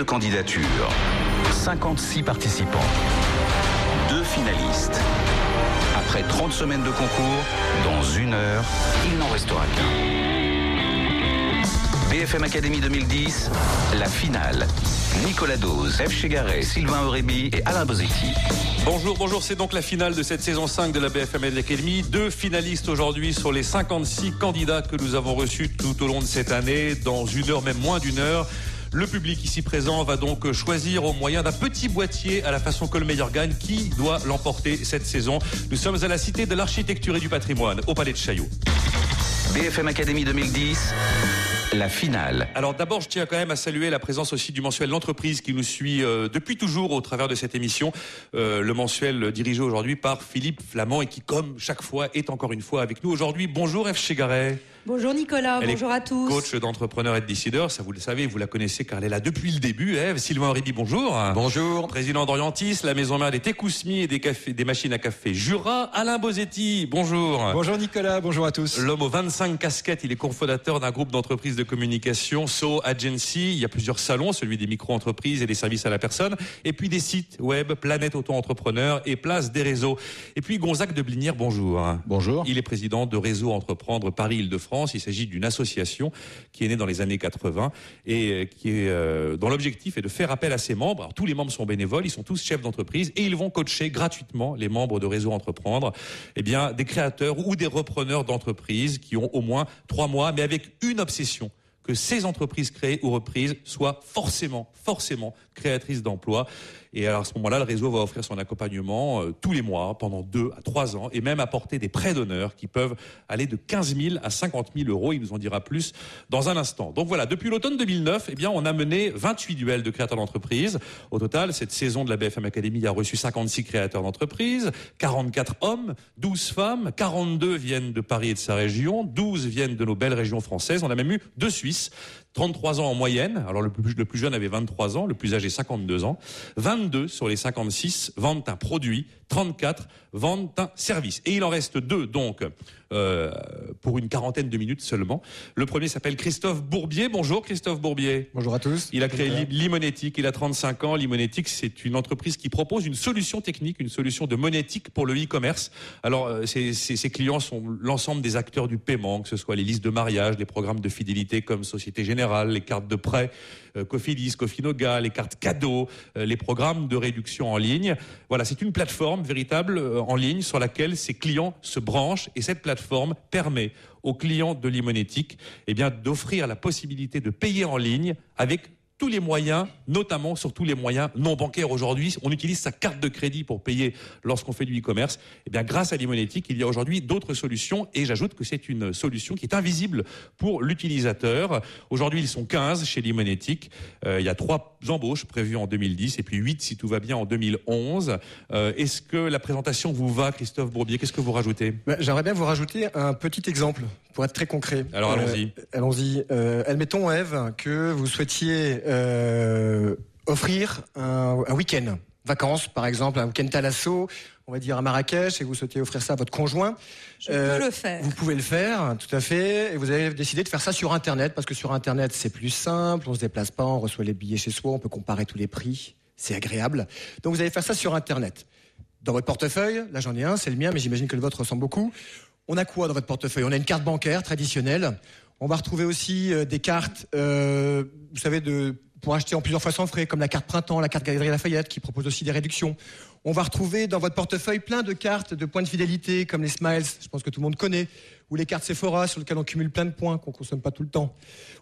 de candidatures. 56 participants. Deux finalistes. Après 30 semaines de concours, dans une heure, il n'en restera qu'un. BFM Academy 2010, la finale. Nicolas Dose, F. Chegaray, Sylvain Aurébi et Alain Bosetti. Bonjour, bonjour, c'est donc la finale de cette saison 5 de la BFM Academy. Deux finalistes aujourd'hui sur les 56 candidats que nous avons reçus tout au long de cette année. Dans une heure, même moins d'une heure, le public ici présent va donc choisir au moyen d'un petit boîtier à la façon que le meilleur gagne qui doit l'emporter cette saison. Nous sommes à la Cité de l'Architecture et du Patrimoine, au Palais de Chaillot. BFM Academy 2010, la finale. Alors d'abord, je tiens quand même à saluer la présence aussi du mensuel L'entreprise qui nous suit euh, depuis toujours au travers de cette émission. Euh, le mensuel dirigé aujourd'hui par Philippe Flamand et qui, comme chaque fois, est encore une fois avec nous aujourd'hui. Bonjour F. Chegaray. Bonjour Nicolas, Elle est bonjour à tous. Coach d'entrepreneurs et de décideurs, ça vous le savez, vous la connaissez car elle est là depuis le début. Eve. Sylvain Aurébi, bonjour. Bonjour. Président d'Orientis, la maison mère des Técousmi et des, cafés, des machines à café Jura. Alain Bosetti, bonjour. Bonjour Nicolas, bonjour à tous. L'homme aux 25 casquettes, il est cofondateur d'un groupe d'entreprises de communication, So Agency. Il y a plusieurs salons, celui des micro-entreprises et des services à la personne. Et puis des sites web, Planète Auto-Entrepreneur et Place des réseaux. Et puis Gonzague de Blinière, bonjour. Bonjour. Il est président de Réseau Entreprendre Paris-Île-de-France. Il s'agit d'une association qui est née dans les années 80 et euh, euh, dont l'objectif est de faire appel à ses membres. Tous les membres sont bénévoles, ils sont tous chefs d'entreprise et ils vont coacher gratuitement les membres de Réseau Entreprendre, eh des créateurs ou des repreneurs d'entreprises qui ont au moins trois mois, mais avec une obsession que ces entreprises créées ou reprises soient forcément, forcément créatrices d'emplois. Et alors à ce moment-là, le réseau va offrir son accompagnement euh, tous les mois pendant deux à trois ans et même apporter des prêts d'honneur qui peuvent aller de 15 000 à 50 000 euros. Il nous en dira plus dans un instant. Donc voilà, depuis l'automne 2009, eh bien, on a mené 28 duels de créateurs d'entreprise. Au total, cette saison de la BFM Academy a reçu 56 créateurs d'entreprise, 44 hommes, 12 femmes, 42 viennent de Paris et de sa région, 12 viennent de nos belles régions françaises. On a même eu deux Suisses. 33 ans en moyenne. Alors le plus, le plus jeune avait 23 ans, le plus âgé 52 ans. 22 sur les 56 vendent un produit, 34 vendent un service. Et il en reste deux donc euh, pour une quarantaine de minutes seulement. Le premier s'appelle Christophe Bourbier. Bonjour Christophe Bourbier. Bonjour à tous. Il a créé Li- Limonétique, il a 35 ans. Limonétique, c'est une entreprise qui propose une solution technique, une solution de monétique pour le e-commerce. Alors, euh, ses, ses- ses clients sont l'ensemble des acteurs du paiement, que ce soit les listes de mariage, les programmes de fidélité comme Société Générale, les cartes de prêt, Cofidis, Cofinoga, les cartes cadeaux, euh, les programmes de réduction en ligne. Voilà, c'est une plateforme véritable euh, en ligne sur laquelle ses clients se branchent et cette plateforme permet aux clients de Limonétique eh d'offrir la possibilité de payer en ligne avec tous les moyens, notamment sur tous les moyens non bancaires aujourd'hui. On utilise sa carte de crédit pour payer lorsqu'on fait du e-commerce. Eh bien, grâce à Limonétique, il y a aujourd'hui d'autres solutions et j'ajoute que c'est une solution qui est invisible pour l'utilisateur. Aujourd'hui, ils sont 15 chez Limonétique. Euh, il y a trois embauches prévues en 2010 et puis 8 si tout va bien en 2011. Euh, Est-ce que la présentation vous va, Christophe Bourbier? Qu'est-ce que vous rajoutez? Bah, J'aimerais bien vous rajouter un petit exemple pour être très concret. Alors, allons-y. Euh, allons-y. Euh, admettons, Eve, que vous souhaitiez euh, offrir un, un week-end, vacances par exemple, un week-end Thalasso, on va dire à Marrakech, et vous souhaitez offrir ça à votre conjoint. Je Euh, peux le faire. Vous pouvez le faire, tout à fait. Et vous avez décidé de faire ça sur Internet, parce que sur Internet, c'est plus simple, on se déplace pas, on reçoit les billets chez soi, on peut comparer tous les prix, c'est agréable. Donc vous allez faire ça sur Internet. Dans votre portefeuille, là j'en ai un, c'est le mien, mais j'imagine que le vôtre ressemble beaucoup. On a quoi dans votre portefeuille? On a une carte bancaire traditionnelle. On va retrouver aussi euh, des cartes, euh, vous savez, pour acheter en plusieurs fois sans frais, comme la carte Printemps, la carte Galerie Lafayette, qui propose aussi des réductions. On va retrouver dans votre portefeuille plein de cartes de points de fidélité, comme les Smiles, je pense que tout le monde connaît, ou les cartes Sephora, sur lesquelles on cumule plein de points qu'on consomme pas tout le temps.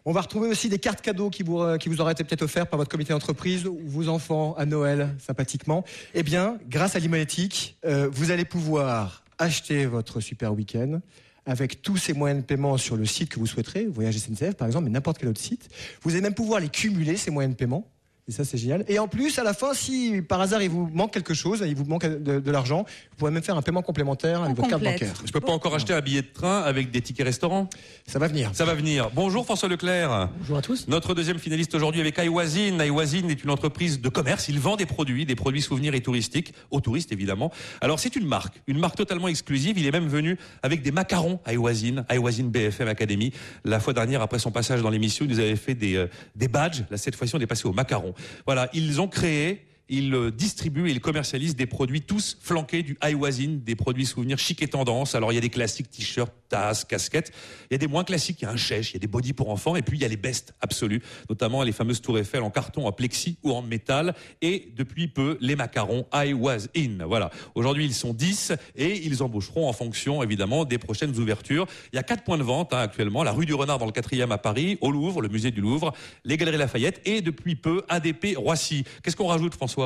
On va retrouver aussi des cartes cadeaux qui vous, euh, qui vous auraient été peut-être offertes par votre comité d'entreprise ou vos enfants à Noël, sympathiquement. Eh bien, grâce à Limonétique, vous allez pouvoir acheter votre super week-end avec tous ces moyens de paiement sur le site que vous souhaiterez, Voyage SNCF par exemple, mais n'importe quel autre site. Vous allez même pouvoir les cumuler, ces moyens de paiement. Et ça, c'est génial. Et en plus, à la fin, si par hasard il vous manque quelque chose, il vous manque de, de l'argent, vous pourrez même faire un paiement complémentaire avec On votre carte bancaire. Je peux pas encore acheter un billet de train avec des tickets restaurants? Ça va venir. Ça va venir. Bonjour François Leclerc. Bonjour à tous. Notre deuxième finaliste aujourd'hui avec iWazin. iWazin est une entreprise de commerce. Il vend des produits, des produits souvenirs et touristiques, aux touristes évidemment. Alors c'est une marque, une marque totalement exclusive. Il est même venu avec des macarons iWazin, iWazin BFM Academy. La fois dernière, après son passage dans l'émission, il nous avait fait des, euh, des badges. Là, cette fois-ci, on est passé aux macarons. Voilà, ils ont créé il euh, distribue et il commercialise des produits tous flanqués du Iwasin, des produits souvenirs chic et tendance. Alors il y a des classiques t-shirts, tasses, casquettes. Il y a des moins classiques, il y a un chèche, il y a des bodys pour enfants et puis il y a les bestes absolus, notamment les fameuses tours Eiffel en carton, en plexi ou en métal et depuis peu les macarons I was in. Voilà. Aujourd'hui ils sont 10 et ils embaucheront en fonction évidemment des prochaines ouvertures. Il y a quatre points de vente hein, actuellement, la rue du Renard dans le 4e à Paris, au Louvre, le musée du Louvre, les Galeries Lafayette et depuis peu ADP Roissy. Qu'est-ce qu'on rajoute François?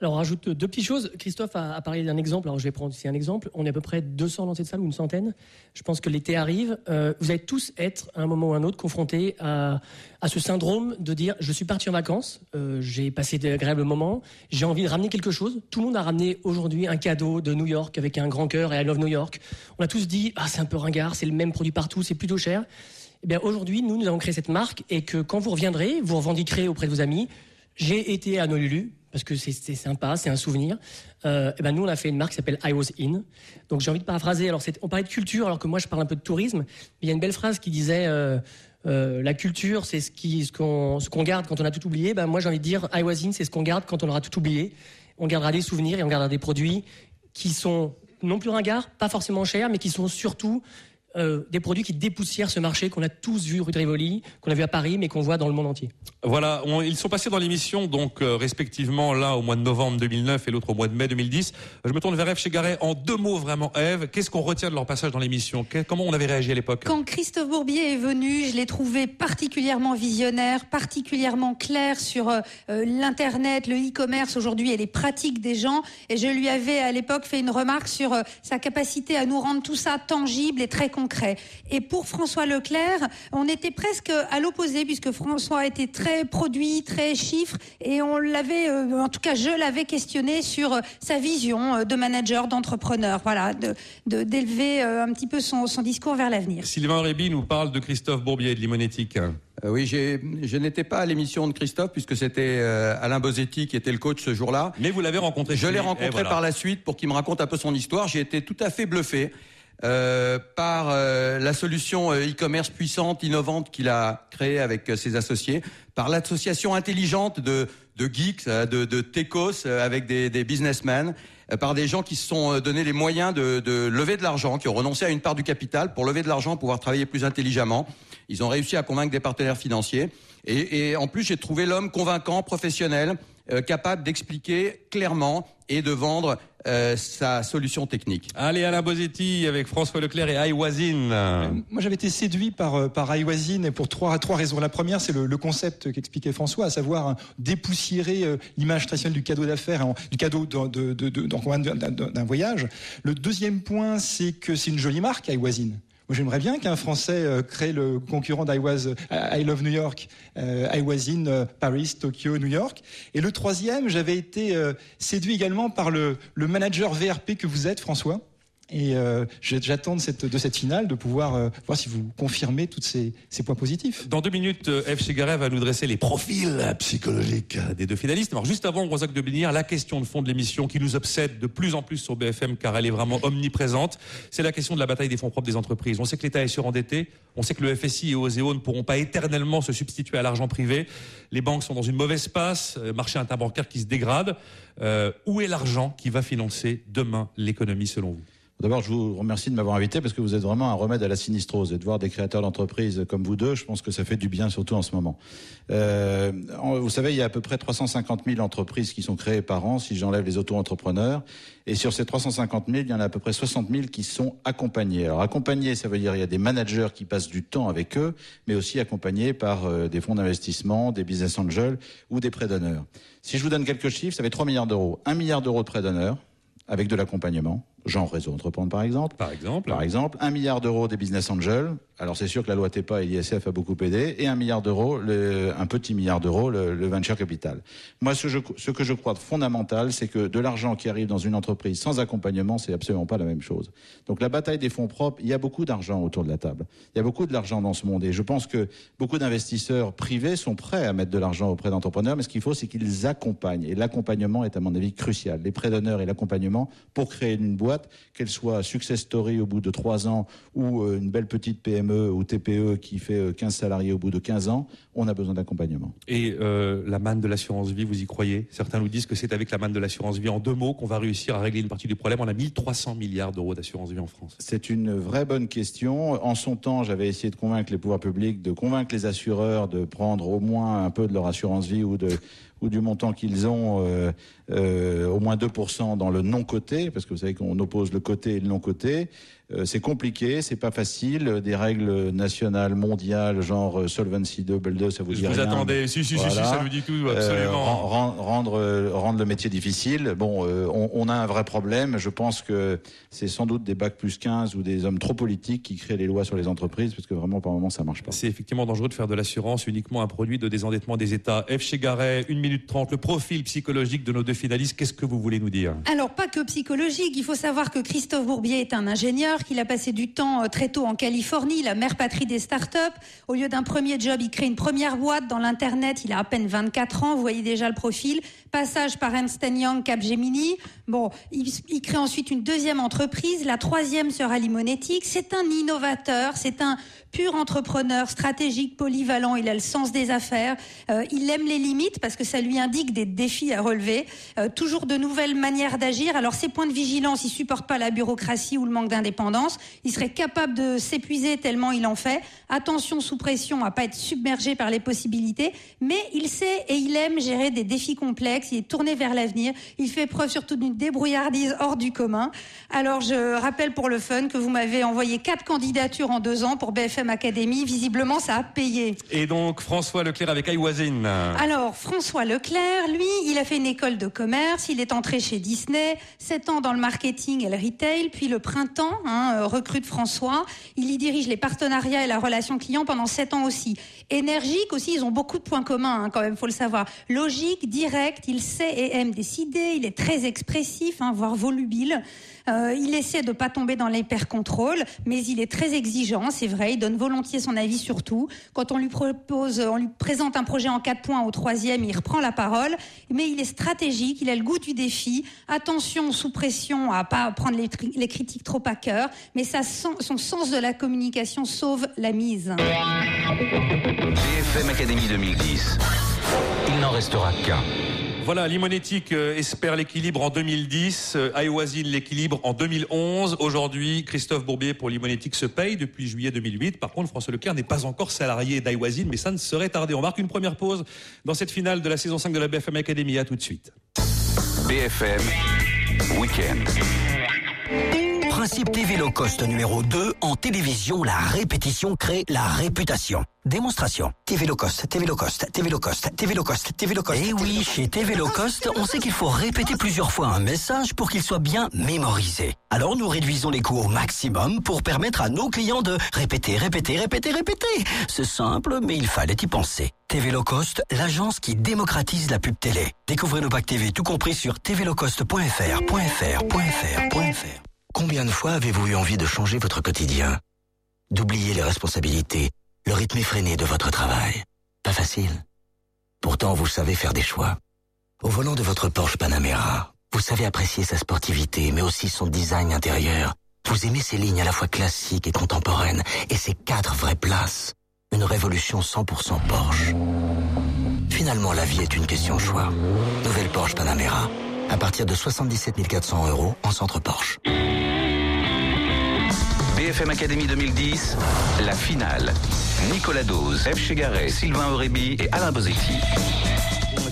Alors, on rajoute deux petites choses. Christophe a, parlé d'un exemple. Alors, je vais prendre ici un exemple. On est à peu près 200 dans cette salle ou une centaine. Je pense que l'été arrive. Euh, vous allez tous être, à un moment ou à un autre, confrontés à, ce syndrome de dire je suis parti en vacances, euh, j'ai passé d'agréables moments, j'ai envie de ramener quelque chose. Tout le monde a ramené aujourd'hui un cadeau de New York avec un grand cœur et I love New York. On a tous dit ah, c'est un peu ringard, c'est le même produit partout, c'est plutôt cher. Eh bien, aujourd'hui, nous, nous avons créé cette marque et que quand vous reviendrez, vous revendiquerez auprès de vos amis j'ai été à Nolulu parce que c'est sympa, c'est un souvenir. Euh, ben nous, on a fait une marque qui s'appelle I Was In. Donc j'ai envie de paraphraser. Alors on parlait de culture, alors que moi je parle un peu de tourisme. Il y a une belle phrase qui disait euh, euh, la culture, c'est ce qu'on ce qu'on garde quand on a tout oublié. Ben moi j'ai envie de dire I Was In, c'est ce qu'on garde quand on aura tout oublié. On gardera des souvenirs et on gardera des produits qui sont non plus ringards, pas forcément chers, mais qui sont surtout euh, des produits qui dépoussièrent ce marché qu'on a tous vu rue de Rivoli, qu'on a vu à Paris, mais qu'on voit dans le monde entier. Voilà, ils sont passés dans l'émission, donc euh, respectivement l'un au mois de novembre 2009 et l'autre au mois de mai 2010. Je me tourne vers Eve Chegaray en deux mots vraiment. Eve, qu'est-ce qu'on retient de leur passage dans l'émission? Comment on avait réagi à l'époque? Quand Christophe Bourbier est venu, je l'ai trouvé particulièrement visionnaire, particulièrement clair sur euh, l'internet, le e-commerce aujourd'hui et les pratiques des gens. Et je lui avais à l'époque fait une remarque sur sa capacité à nous rendre tout ça tangible et très concret et pour François Leclerc, on était presque à l'opposé puisque François était très produit, très chiffre et on l'avait, euh, en tout cas je l'avais questionné sur euh, sa vision euh, de manager, d'entrepreneur, voilà, de d'élever un petit peu son, discours vers l'avenir. Sylvain Réby nous parle de Christophe Bourbier de Limonétique. oui, je n'étais pas à l'émission de Christophe puisque c'était Alain Bosetti qui était le coach ce jour-là. Mais vous l'avez rencontré. Je l'ai rencontré par la suite pour qu'il me raconte un peu son histoire. J'ai été tout à fait bluffé. Euh, par euh, la solution euh, e-commerce puissante, innovante qu'il a créée avec ses associés, par l'association intelligente de, de geeks, de, de techos avec des, des businessmen, par des gens qui se sont donné les moyens de, de lever de l'argent, qui ont renoncé à une part du capital pour lever de l'argent, pouvoir travailler plus intelligemment. Ils ont réussi à convaincre des partenaires financiers. Et, et en plus, j'ai trouvé l'homme convaincant, professionnel, capable d'expliquer clairement et de vendre euh, sa solution technique. Allez, Alain Bosetti avec François Leclerc et iWasin. Euh, moi, j'avais été séduit par, euh, par et pour trois, trois raisons. La première, c'est le, le, concept qu'expliquait François, à savoir hein, dépoussiérer l'image traditionnelle du cadeau d'affaires, du cadeau d'un voyage. Le deuxième point, c'est que c'est une jolie marque, iWasin. Moi, j'aimerais bien qu'un Français euh, crée le concurrent d'I was, I Love New York, euh, I was in euh, Paris, Tokyo, New York. Et le troisième, j'avais été séduit également par le, le manager VRP que vous êtes, François. Et euh, j'attends de cette, finale de pouvoir euh, voir si vous confirmez tous ces, ces, points positifs. Dans deux minutes, euh, F. Chegaray va nous dresser les profils psychologiques des deux finalistes. Alors juste avant, Rosac de Bénir, la question de fond de l'émission qui nous obsède de plus en plus sur BFM car elle est vraiment omniprésente, c'est la question de la bataille des fonds propres des entreprises. On sait que l'État est surendetté, on sait que le FSI et OSEO ne pourront pas éternellement se substituer à l'argent privé, les banques sont dans une mauvaise passe, marché interbancaire qui se dégrade. où est l'argent qui va financer demain l'économie selon vous? D'abord, je vous remercie de m'avoir invité parce que vous êtes vraiment un remède à la sinistrose. Et de voir des créateurs d'entreprises comme vous deux, je pense que ça fait du bien, surtout en ce moment. Euh, vous savez, il y a à peu près 350 000 entreprises qui sont créées par an, si j'enlève les auto-entrepreneurs. Et sur ces 350 000, il y en a à peu près 60 000 qui sont accompagnés. Alors accompagnés, ça veut dire il y a des managers qui passent du temps avec eux, mais aussi accompagnés par euh, des fonds d'investissement, des business angels ou des prêts d'honneur. Si je vous donne quelques chiffres, ça fait 3 milliards d'euros. 1 milliard d'euros de prêts d'honneur avec de l'accompagnement genre réseau entreprendre par exemple. Par exemple. Par exemple, un milliard d'euros des business angels. Alors c'est sûr que la loi TEPA et l'ISF a beaucoup aidé, et un milliard d'euros, un petit milliard d'euros, le, venture capital. Moi, ce, ce, que je crois fondamental, c'est que de l'argent qui arrive dans une entreprise sans accompagnement, c'est absolument pas la même chose. Donc la bataille des fonds propres, il y a beaucoup d'argent autour de la table. Il y a beaucoup de l'argent dans ce monde, et je pense que beaucoup d'investisseurs privés sont prêts à mettre de l'argent auprès d'entrepreneurs, mais ce qu'il faut, c'est qu'ils accompagnent. Et l'accompagnement est à mon avis crucial. Les prêts d'honneur et l'accompagnement pour créer une boîte boîte, qu'elle soit success story au bout de 3 ans ou euh, une belle petite PME ou TPE qui fait 15 salariés au bout de 15 ans, on a besoin d'accompagnement. Et la manne de l'assurance vie, vous y croyez? Certains nous disent que c'est avec la manne de l'assurance vie en deux mots qu'on va réussir à régler une partie du problème. On a 1300 milliards d'euros d'assurance vie en France. C'est une vraie bonne question. En son temps, j'avais essayé de convaincre les pouvoirs publics, de convaincre les assureurs de prendre au moins un peu de leur assurance vie ou de ou du montant qu'ils ont, euh, euh, au moins 2% dans le non-coté, parce que vous savez qu'on oppose le côté et le non-coté. Euh, c'est compliqué, c'est pas facile. Des règles nationales, mondiales, genre euh, Solvency 2, 2, ça vous dit vous attendez, si, si, si, ça vous dit tout, absolument. rendre, rendre le métier difficile. Bon, on, on, a un vrai problème. Je pense que c'est sans doute des bacs plus 15 ou des hommes trop politiques qui créent les lois sur les entreprises, parce que vraiment, par moment, ça marche pas. C'est effectivement dangereux de faire de l'assurance uniquement un produit de désendettement des États. F. Chegaray, une minute trente, le profil psychologique de nos deux finalistes, qu'est-ce que vous voulez nous dire? Alors, pas que psychologique. Il faut savoir que Christophe Bourbier est un ingénieur qu'il a passé du temps euh, très tôt en Californie, la mère patrie des startups. Au lieu d'un premier job, il crée une première boîte dans l'Internet. Il a à peine 24 ans, vous voyez déjà le profil. Passage par Ernst Young, Capgemini. Bon, il, il crée ensuite une deuxième entreprise. La troisième sera Limonétique. C'est un innovateur, c'est un pur entrepreneur, stratégique, polyvalent. Il a le sens des affaires. Euh, il aime les limites parce que ça lui indique des défis à relever. Euh, toujours de nouvelles manières d'agir. Alors ses points de vigilance, il supporte pas la bureaucratie ou le manque d'indépendance. Il serait capable de s'épuiser tellement il en fait. Attention sous pression à pas être submergé par les possibilités. Mais il sait et il aime gérer des défis complexes. Il est tourné vers l'avenir. Il fait preuve surtout d'une débrouillardise hors du commun. Alors je rappelle pour le fun que vous m'avez envoyé quatre candidatures en deux ans pour BFM Académie. Visiblement, ça a payé. Et donc, François Leclerc avec Aïwazine. Alors, François Leclerc, lui, il a fait une école de commerce. Il est entré chez Disney. Sept ans dans le marketing et le retail. Puis le printemps, hein, euh, recrute François. Il y dirige les partenariats et la relation client pendant sept ans aussi. Énergique aussi, ils ont beaucoup de points communs, hein, quand même, faut le savoir. Logique, direct, il sait et aime décider. Il est très expressif, hein, voire volubile. Euh, il essaie de pas tomber dans l'hyper-contrôle, mais il est très exigeant, c'est vrai. Il donne volontiers son avis sur tout. Quand on lui propose, on lui présente un projet en quatre points au troisième, il reprend la parole. Mais il est stratégique, il a le goût du défi. Attention, sous pression, à pas prendre les, critiques trop à cœur, mais son sens de la communication sauve la mise. BFM Académie 2010. Il n'en restera qu'un. Voilà, Limonétique euh, espère l'équilibre en 2010, euh, l'équilibre en 2011. Aujourd'hui, Christophe Bourbier pour Limonétique se paye depuis juillet 2008. Par contre, François Leclerc n'est pas encore salarié d'Iwazine, mais ça ne serait tardé. On marque une première pause dans cette finale de la saison 5 de la BFM Academy. À tout de suite. BFM Weekend. Principe TV Low Cost numéro 2, en télévision, la répétition crée la réputation. Démonstration. TV Low Cost, TV Low Cost, TV Low Cost, TV Low Cost, TV Low Cost. Eh oui, chez TV Low Cost, on sait qu'il faut répéter plusieurs fois un message pour qu'il soit bien mémorisé. Alors nous réduisons les coûts au maximum pour permettre à nos clients de répéter, répéter, répéter, répéter. C'est simple, mais il fallait y penser. TV Low Cost, l'agence qui démocratise la pub télé. Découvrez nos packs TV tout compris sur tvlowcost.fr.fr.fr.fr. Combien de fois avez-vous eu envie de changer votre quotidien? D'oublier les responsabilités, le rythme effréné de votre travail Pas facile. Pourtant, vous savez faire des choix. Au volant de votre Porsche Panamera, vous savez apprécier sa sportivité, mais aussi son design intérieur. Vous aimez ses lignes à la fois classiques et contemporaines, et ses quatre vraies places. Une révolution 100% Porsche. Finalement, la vie est une question de choix. Nouvelle Porsche Panamera. À partir de 77 400 euros en centre Porsche. BFM Academy 2010, la finale. Nicolas Dose, F. Chegaray, Sylvain Aurébi et Alain Bosetti.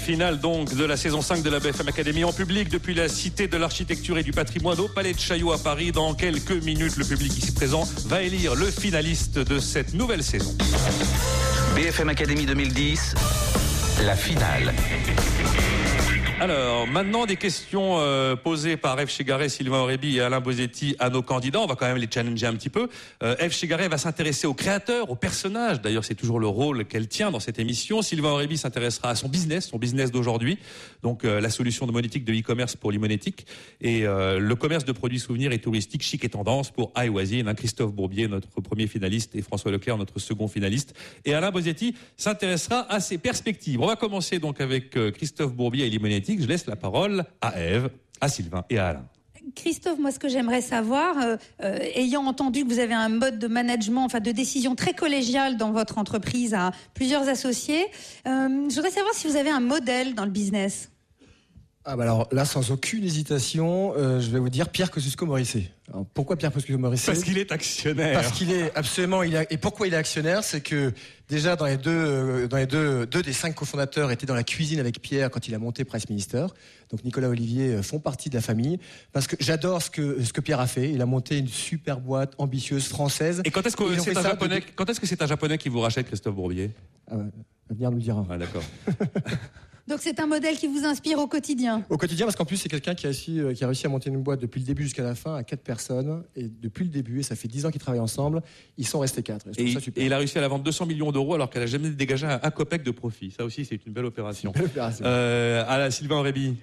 Finale donc de la saison 5 de la BFM Academy en public depuis la Cité de l'Architecture et du Patrimoine au Palais de Chaillot à Paris. Dans quelques minutes, le public ici présent va élire le finaliste de cette nouvelle saison. BFM Academy 2010, la finale. Alors, maintenant, des questions euh, posées par F. Chegaray, Sylvain Aurébi et Alain Bosetti à nos candidats. On va quand même les challenger un petit peu. Euh, F. Chegaray va s'intéresser aux créateurs, aux personnages. D'ailleurs, c'est toujours le rôle qu'elle tient dans cette émission. Sylvain Aurébi s'intéressera à son business, son business d'aujourd'hui. Donc, euh, la solution de monétique de e-commerce pour l'imonétique. Et le commerce de produits souvenirs et touristiques chic et tendance pour iWazine. Christophe Bourbier, notre premier finaliste, et François Leclerc, notre second finaliste. Et Alain Bosetti s'intéressera à ses perspectives. On va commencer donc avec Christophe Bourbier et l'imonétique je laisse la parole à Eve, à Sylvain et à Alain. Christophe, moi, ce que j'aimerais savoir, euh, euh, ayant entendu que vous avez un mode de management, enfin de décision très collégial dans votre entreprise à plusieurs associés, euh, je voudrais savoir si vous avez un modèle dans le business. Ah bah alors là, sans aucune hésitation, euh, je vais vous dire Pierre Kosciusko-Morizet. Pourquoi Pierre Kosciusko-Morizet Parce qu'il est actionnaire. Parce qu'il est absolument. Il a, et pourquoi il est actionnaire? C'est que déjà dans les deux, euh, dans les deux, deux des cinq cofondateurs étaient dans la cuisine avec Pierre quand il a monté Presse Minister. Donc Nicolas Olivier euh, font partie de la famille. Parce que j'adore ce que ce que Pierre a fait. Il a monté une super boîte ambitieuse française. Et quand est-ce que c'est un japonais Quand est-ce que c'est un japonais qui vous rachète, Christophe Bourbier? Ah ouais, L'avenir nous le dira. Ah d'accord. Donc c'est un modèle qui vous inspire au quotidien. Au quotidien, parce qu'en plus, c'est quelqu'un qui, a réussi- euh, qui a réussi à monter une boîte depuis le début jusqu'à la fin à quatre personnes. Et depuis le début, et ça fait dix ans qu'ils travaillent ensemble, ils sont restés quatre. Et ça il- super. et il a réussi à la vendre 200 millions d'euros alors qu'elle a jamais dégagé un, un copec de profit. Ça aussi, c'est une belle opération. Belle opération. Euh, à la Sylvain Aurébi.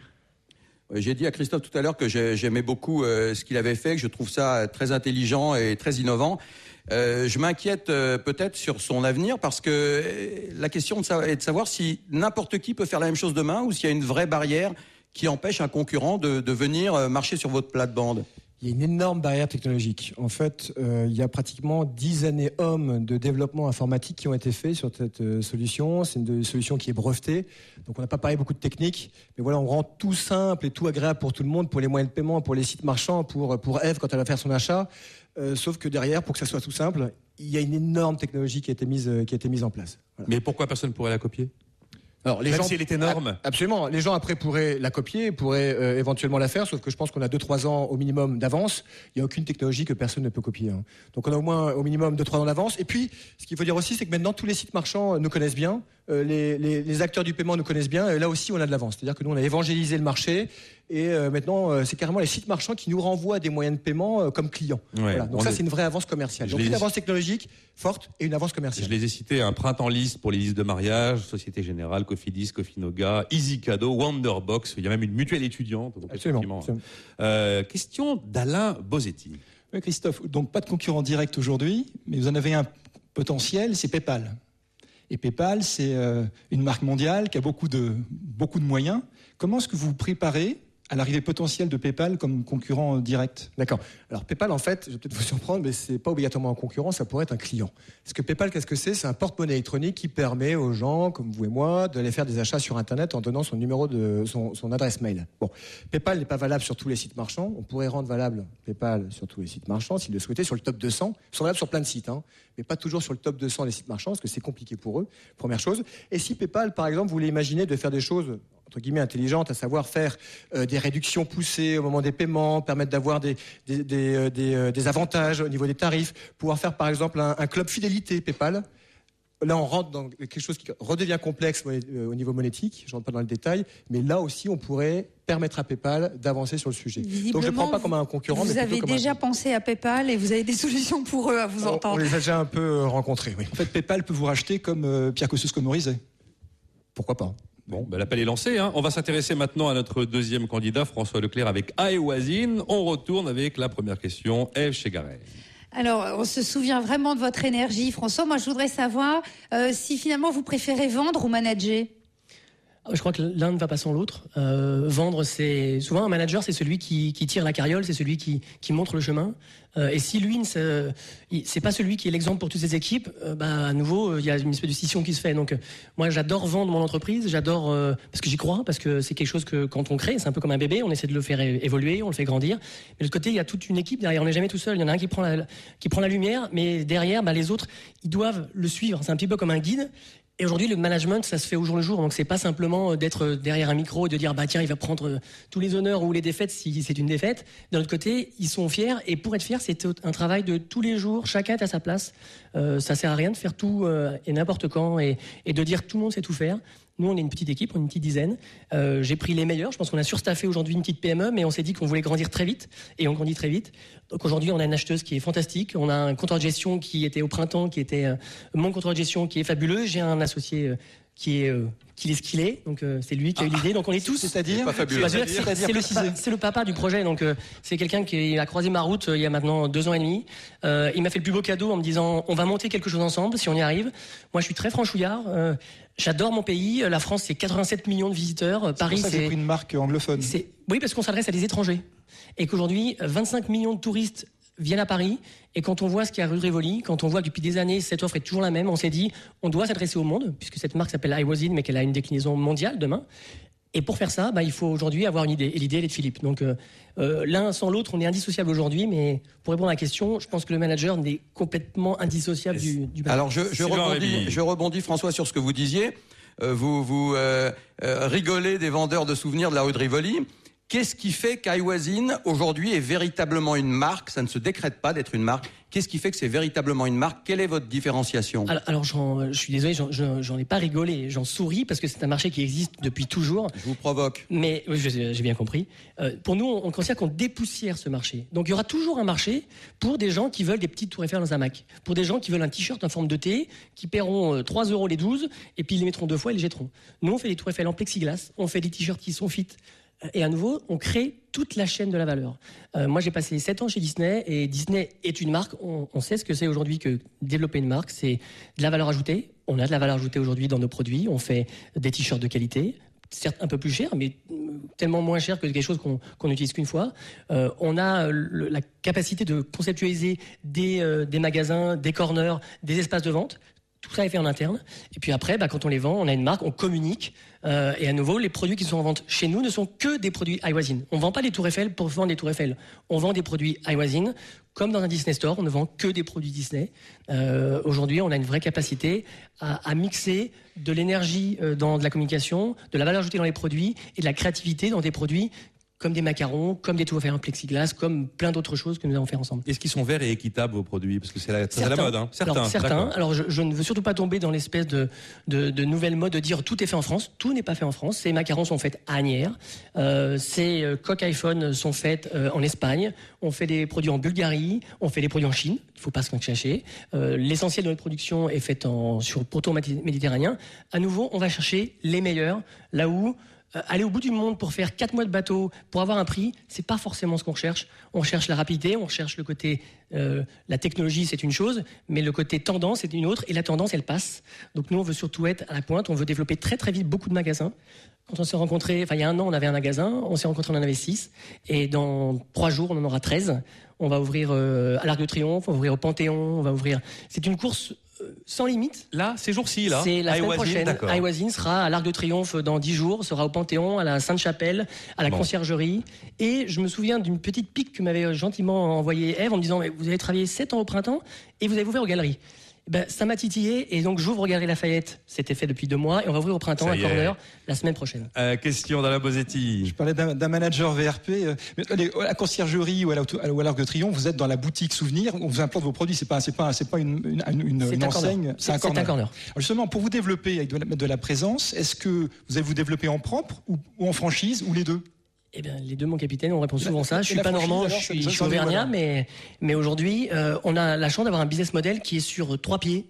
Ouais, J'ai dit à Christophe tout à l'heure que j'ai- j'aimais beaucoup euh, ce qu'il avait fait, que je trouve ça très intelligent et très innovant. Euh, je m'inquiète euh, peut-être sur son avenir parce que euh, la question est de savoir si n'importe qui peut faire la même chose demain ou s'il y a une vraie barrière qui empêche un concurrent de, venir marcher sur votre plate-bande. Il y a une énorme barrière technologique. En fait, il y a pratiquement 10 années hommes de développement informatique qui ont été faits sur cette solution. C'est une solution qui est brevetée. Donc on n'a pas parlé beaucoup de technique. Mais voilà, on rend tout simple et tout agréable pour tout le monde, pour les moyens de paiement, pour les sites marchands, pour Eve quand elle va faire son achat. Euh, sauf que derrière, pour que ça soit tout simple, il y a une énorme technologie qui a été mise, euh, qui a été mise en place. Voilà. Mais pourquoi personne ne pourrait la copier? Alors, les Même gens, si elle est énorme. A- Absolument. Les gens après pourraient la copier, pourraient euh, éventuellement la faire, sauf que je pense qu'on a 2-3 ans au minimum d'avance. Il n'y a aucune technologie que personne ne peut copier. hein. Donc on a au moins au minimum 2-3 ans d'avance. Et puis, ce qu'il faut dire aussi, c'est que maintenant tous les sites marchands nous connaissent bien, les, les- les acteurs du paiement nous connaissent bien. Et là aussi, on a de l'avance. C'est-à-dire que nous, on a évangélisé le marché. Et euh, maintenant, euh, c'est carrément les sites marchands qui nous renvoient des moyens de paiement euh, comme clients. Ouais, Voilà. Donc on ça, est- c'est une vraie avance commerciale. Je Donc une avance technologique forte et une avance Je commerciale. les ai cités, un printemps liste pour les listes de mariage, Société Générale, Cofidis, Cofinoga, Easy Cadeau, Wonderbox, il y a même une mutuelle étudiante. donc Absolument. Euh, question d'Alain Bosetti. Oui, Christophe, donc pas de concurrent direct aujourd'hui, mais vous en avez un potentiel, c'est PayPal. Et PayPal, c'est euh, une marque mondiale qui a beaucoup de, beaucoup de moyens. Comment est-ce que vous vous préparez à l'arrivée potentielle de PayPal comme concurrent direct D'accord. Alors PayPal, en fait, je vais peut-être vous surprendre, mais c'est pas obligatoirement un concurrent, ça pourrait être un client. Parce que PayPal, qu'est-ce que c'est? C'est un porte-monnaie électronique qui permet aux gens, comme vous et moi, d'aller faire des achats sur Internet en donnant son numéro de son, son adresse mail. Bon, PayPal n'est pas valable sur tous les sites marchands. On pourrait rendre valable PayPal sur tous les sites marchands s'ils le souhaitaient, sur le top 200. Ils sont valables sur plein de sites, hein, mais pas toujours sur le top 200 des sites marchands, parce que c'est compliqué pour eux. Première chose. Et si PayPal, par exemple, voulait imaginer de faire des choses entre guillemets intelligentes, à savoir faire euh, des réductions poussées au moment des paiements, permettre d'avoir des, des, des, euh, des, euh, des avantages au niveau des tarifs, pouvoir faire par exemple un, un club fidélité PayPal. Là, on rentre dans quelque chose qui redevient complexe au niveau monétique. Je rentre pas dans le détail, mais là aussi, on pourrait permettre à PayPal d'avancer sur le sujet. Donc, je ne prends pas comme un concurrent, Vous mais avez un- déjà pensé à PayPal et vous avez des solutions pour eux à vous On- entendre. On les a déjà un peu rencontrés, oui. En fait, PayPal peut vous racheter comme Pierre Kosciusko-Morizet. Pourquoi pas? Bon, ben, l'appel est lancé. Hein. On va s'intéresser maintenant à notre deuxième candidat, François Leclerc, avec Aéwazine. On retourne avec la première question, Eve Chegaray. Alors, on se souvient vraiment de votre énergie, François. Moi, je voudrais savoir euh, si finalement vous préférez vendre ou manager. Je crois que l'un ne va pas sans l'autre. Euh, vendre, c'est souvent un manager, c'est celui qui, tire la carriole, c'est celui qui, montre le chemin. Euh, et si lui, c'est pas celui qui est l'exemple pour toutes ses équipes, euh, bah, à nouveau, il y a une espèce de scission qui se fait. Donc, euh, moi, j'adore vendre mon entreprise, j'adore parce que j'y crois, parce que c'est quelque chose que quand on crée, c'est un peu comme un bébé, on essaie de le faire évoluer, on le fait grandir. Mais de côté, il y a toute une équipe derrière. On n'est jamais tout seul. Il y en a un qui prend la, qui prend la lumière, mais derrière, bah, les autres, ils doivent le suivre. C'est un petit peu comme un guide. Et aujourd'hui, le management, ça se fait au jour le jour. Donc, c'est pas simplement euh, d'être derrière un micro et de dire, bah tiens, il va prendre euh, tous les honneurs ou les défaites si c'est une défaite. D'un autre côté, ils sont fiers. Et pour être fiers, c'est un travail de tous les jours. Chacun est à sa place. Euh, ça sert à rien de faire tout euh, et n'importe quand et, et de dire que tout le monde sait tout faire. Nous, on est une petite équipe, on est une petite dizaine. Euh, J'ai pris les meilleurs. Je pense qu'on a surstaffé aujourd'hui une petite PME, mais on s'est dit qu'on voulait grandir très vite et on grandit très vite. Donc aujourd'hui, on a une acheteuse qui est fantastique. On a un contrôleur de gestion qui était au printemps, qui était euh, mon contrôleur de gestion qui est fabuleux. J'ai un associé euh, qui est euh, qu'il est ce qu'il est. Donc euh, c'est lui qui a eu l'idée. Donc on est tous. C'est-à-dire. Bah, c'est- c'est le, papa- c'est le papa du projet. Donc euh, c'est quelqu'un qui a croisé ma route euh, il y a maintenant deux ans et demi. Euh, il m'a fait le plus beau cadeau en me disant on va monter quelque chose ensemble si on y arrive. Moi je suis très franchouillard. euh, J'adore mon pays. La France c'est 87 millions de visiteurs. C'est Paris c'est pris une marque anglophone. Oui, parce qu'on s'adresse à des étrangers. Et qu'aujourd'hui, euh, 25 millions de touristes viennent à Paris. Et quand on voit ce qu'il y a à rue de Rivoli, quand on voit que depuis des années, cette offre est toujours la même, on s'est dit, on doit s'adresser au monde, puisque cette marque s'appelle I Was In, mais qu'elle a une déclinaison mondiale demain. Et pour faire ça, bah, il faut aujourd'hui avoir une idée. Et l'idée, elle est de Philippe. Donc, euh, euh, l'un sans l'autre, on est indissociable aujourd'hui. Mais pour répondre à la question, je pense que le manager n'est complètement indissociable du, du manager. Alors je, rebondis, je rebondis François sur ce que vous disiez. Euh, vous vous euh, euh, rigolez des vendeurs de souvenirs de la rue de Rivoli. Qu'est-ce qui fait qu'Iwasin aujourd'hui est véritablement une marque? Ça ne se décrète pas d'être une marque. Qu'est-ce qui fait que c'est véritablement une marque? Quelle est votre différenciation? Alors, alors, j'en- je suis désolé, j'en- ai pas rigolé, j'en souris parce que c'est un marché qui existe depuis toujours. Je vous provoque. Mais oui, j'ai bien compris. Euh, pour nous, on, on considère qu'on dépoussière ce marché. Donc il y aura toujours un marché pour des gens qui veulent des petites tours Eiffel dans un Mac, pour des gens qui veulent un t-shirt en forme de T, qui paieront euh, 3 euros les 12 et puis ils les mettront deux fois et les jetteront. Nous, on fait des tours Eiffel en plexiglas, on fait des t-shirts qui sont fit. Et à nouveau, on crée toute la chaîne de la valeur. Euh, moi, j'ai passé 7 ans chez Disney et Disney est une marque. On, sait ce que c'est aujourd'hui que développer une marque, c'est de la valeur ajoutée. On a de la valeur ajoutée aujourd'hui dans nos produits. On fait des t-shirts de qualité, certes un peu plus cher, mais euh, tellement moins cher que quelque chose qu'on qu'on n'utilise qu'une fois. Euh, on a la capacité de conceptualiser des, des magasins, des corners, des espaces de vente. Tout ça est fait en interne. Et puis après, bah, quand on les vend, on a une marque, on communique. Euh, et à nouveau, les produits qui sont en vente chez nous ne sont que des produits Iwasin. On ne vend pas des tours Eiffel pour vendre des tours Eiffel. On vend des produits Iwasin. Comme dans un Disney Store, on ne vend que des produits Disney. Euh, Aujourd'hui, on a une vraie capacité à, à mixer de l'énergie euh, dans de la communication, de la valeur ajoutée dans les produits et de la créativité dans des produits comme des macarons, comme des tours Eiffel en plexiglas, comme plein d'autres choses que nous allons faire ensemble. Est-ce qu'ils sont verts et équitables vos produits? Parce que c'est la, Certains. mode. Hein. Alors, certains. Alors, je, je ne veux surtout pas tomber dans l'espèce de, de, de nouvelle mode de dire tout est fait en France. Tout n'est pas fait en France. Ces macarons sont faits à Agnières. Euh, ces euh, coques iPhone sont faites euh, en Espagne. On fait des produits en Bulgarie. On fait des produits en Chine. Il ne faut pas se cacher. Euh, L'essentiel de notre production est fait en, sur le pourtour médi- méditerranéen. À nouveau, on va chercher les meilleurs là où euh, aller au bout du monde pour faire quatre mois de bateau pour avoir un prix, c'est pas forcément ce qu'on recherche. On cherche la rapidité, on cherche le côté euh, la technologie, c'est une chose, mais le côté tendance c'est une autre. Et la tendance, elle passe. Donc nous, on veut surtout être à la pointe. On veut développer très très vite beaucoup de magasins. Quand on s'est rencontrés, enfin il y a un an, on avait un magasin. On s'est rencontrés, on en avait six. Et dans trois jours, on en aura 13. On va ouvrir euh, à l'Arc de Triomphe, on va ouvrir au Panthéon, on va ouvrir. C'est une course euh, sans limite. Là, ces jours-ci, là. C'est la semaine prochaine. Iwasin sera à l'Arc de Triomphe dans 10 jours, sera au Panthéon, à la Sainte-Chapelle, à la Bon. Conciergerie. Et je me souviens d'une petite pique que m'avait gentiment envoyée Eve en me disant Vous avez travaillé 7 ans au printemps et vous avez ouvert aux galeries. Ben, ça m'a titillé et donc j'ouvre aux Galeries Lafayette. C'était fait depuis deux mois et on va ouvrir au printemps Ça à. Corner la semaine prochaine. Euh, question d'Alain Bosetti. Je parlais d'un manager VRP. euh, mais allez, à la conciergerie ou à l'Arc de Triomphe, vous êtes dans la boutique souvenir, on vous implante vos produits. C'est pas, c'est pas, c'est pas une, une, une- C'est une un enseigne. C'est- un corner. Alors justement, pour vous développer avec de la, de la présence, est-ce que vous allez vous développer en propre ou, ou en franchise ou les deux? Eh bien, les deux, mon capitaine, on répond souvent ça. Je suis pas normand, je suis, je auvergnat, mais, mais aujourd'hui, euh, on a la chance d'avoir un business model qui est sur trois pieds.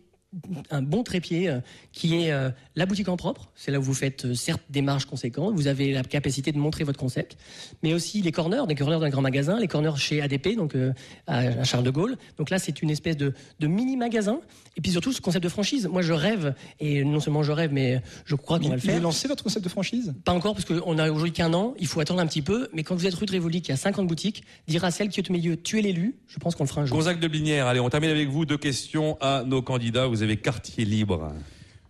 Un bon trépied euh, qui est euh, la boutique en propre. C'est là où vous faites euh, certes des marges conséquentes. Vous avez la capacité de montrer votre concept, mais aussi les corners, des corners d'un grand magasin, les corners chez ADP, donc euh, à, à Charles de Gaulle. Donc là, c'est une espèce de, de mini magasin. Et puis surtout, ce concept de franchise. Moi, je rêve, et non seulement je rêve, mais je crois qu'on va le faire. est lancé votre concept de franchise? Pas encore, parce qu'on a aujourd'hui qu'un an, il faut attendre un petit peu. Mais quand vous êtes rue de Rivoli, qui a 50 boutiques, dire à celle qui est au milieu, tu es l'élu, je pense qu'on le fera un jour. Gonzague de Blinière, allez, on termine avec vous. Deux questions à nos candidats. Vous avez quartier libre.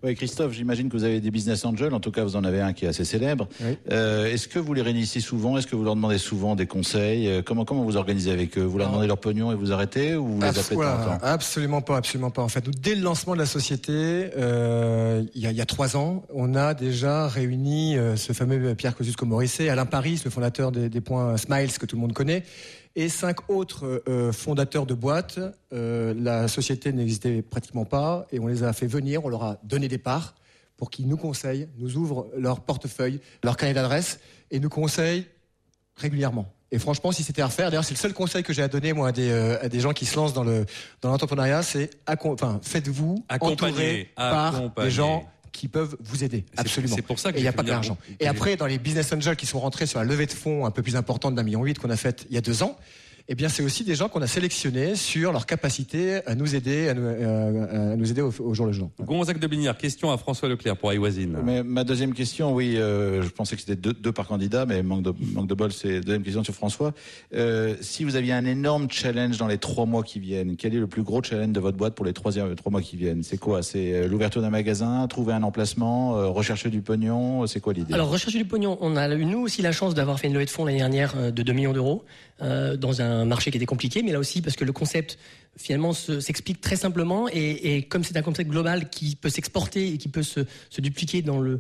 Oui, Christophe, j'imagine que vous avez des business angels. En tout cas, vous en avez un qui est assez célèbre. Oui. Euh, Est-ce que vous les réunissez souvent? Est-ce que vous leur demandez souvent des conseils? Euh, Comment comment vous organisez avec eux? Vous leur demandez leur pognon et vous arrêtez ou vous les appelez de temps en Voilà, temps? absolument pas, absolument pas. En fait, dès le lancement de la société, euh, il, y a, il y a trois ans, on a déjà réuni euh, ce fameux Pierre Kosciusko-Morizet, Alain Paris, le fondateur des, des points Smiles que tout le monde connaît, et cinq autres euh, fondateurs de boîtes. Euh, la société n'existait pratiquement pas, et on les a fait venir, on leur a donné des parts pour qu'ils nous conseillent, nous ouvrent leur portefeuille, leur carnet d'adresse, et nous conseillent régulièrement. Et franchement, si c'était à refaire, d'ailleurs, c'est le seul conseil que j'ai à donner moi à des, euh, à des gens qui se lancent dans le dans l'entrepreneuriat, c'est enfin, faites-vous Accompagner, entourer par des gens qui peuvent vous aider. Absolument. C'est pour ça que Et il n'y a pas venir l'argent. Et après, dans les business angels qui sont rentrés sur la levée de fonds un peu plus importante d'un million huit qu'on a faite il y a deux ans, eh bien, c'est aussi des gens qu'on a sélectionnés sur leur capacité à nous aider, à nous, euh, à nous aider au, au jour le jour. Gonzague de Blinière, question à François Leclerc pour iWasin. Mais ma deuxième question, oui, euh, je pensais que c'était deux, deux par candidat, mais manque de, manque de bol, c'est deuxième question sur François. Euh, si vous aviez un énorme challenge dans les trois mois qui viennent, quel est le plus gros challenge de votre boîte pour les trois, trois mois qui viennent? C'est quoi? C'est l'ouverture d'un magasin, trouver un emplacement, euh, rechercher du pognon? C'est quoi l'idée? Alors, rechercher du pognon, on a eu nous aussi la chance d'avoir fait une levée de fonds l'année dernière de 2 millions d'euros euh, dans un marché qui était compliqué, mais là aussi parce que le concept finalement se- s'explique très simplement et, et comme c'est un concept global qui peut s'exporter et qui peut se, se dupliquer dans le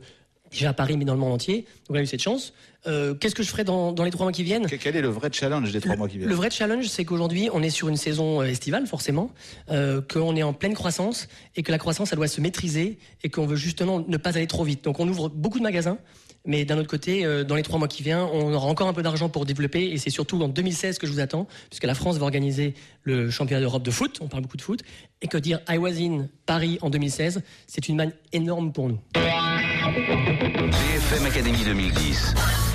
déjà à Paris mais dans le monde entier, donc on a eu cette chance. Euh, Qu'est-ce que je ferai dans, dans les trois mois qui viennent? Que- Quel est le vrai challenge des trois mois qui viennent? le vrai challenge, c'est qu'aujourd'hui, on est sur une saison euh, estivale, forcément, euh, qu'on est en pleine croissance et que la croissance, elle doit se maîtriser et qu'on veut justement ne pas aller trop vite. Donc, on ouvre beaucoup de magasins, mais d'un autre côté, euh, dans les trois mois qui viennent, on aura encore un peu d'argent pour développer et c'est surtout en 2016 que je vous attends, puisque la France va organiser le championnat d'Europe de foot. On parle beaucoup de foot et que dire I was in Paris en 2016, c'est une manne énorme pour nous. BFM Academy 2010.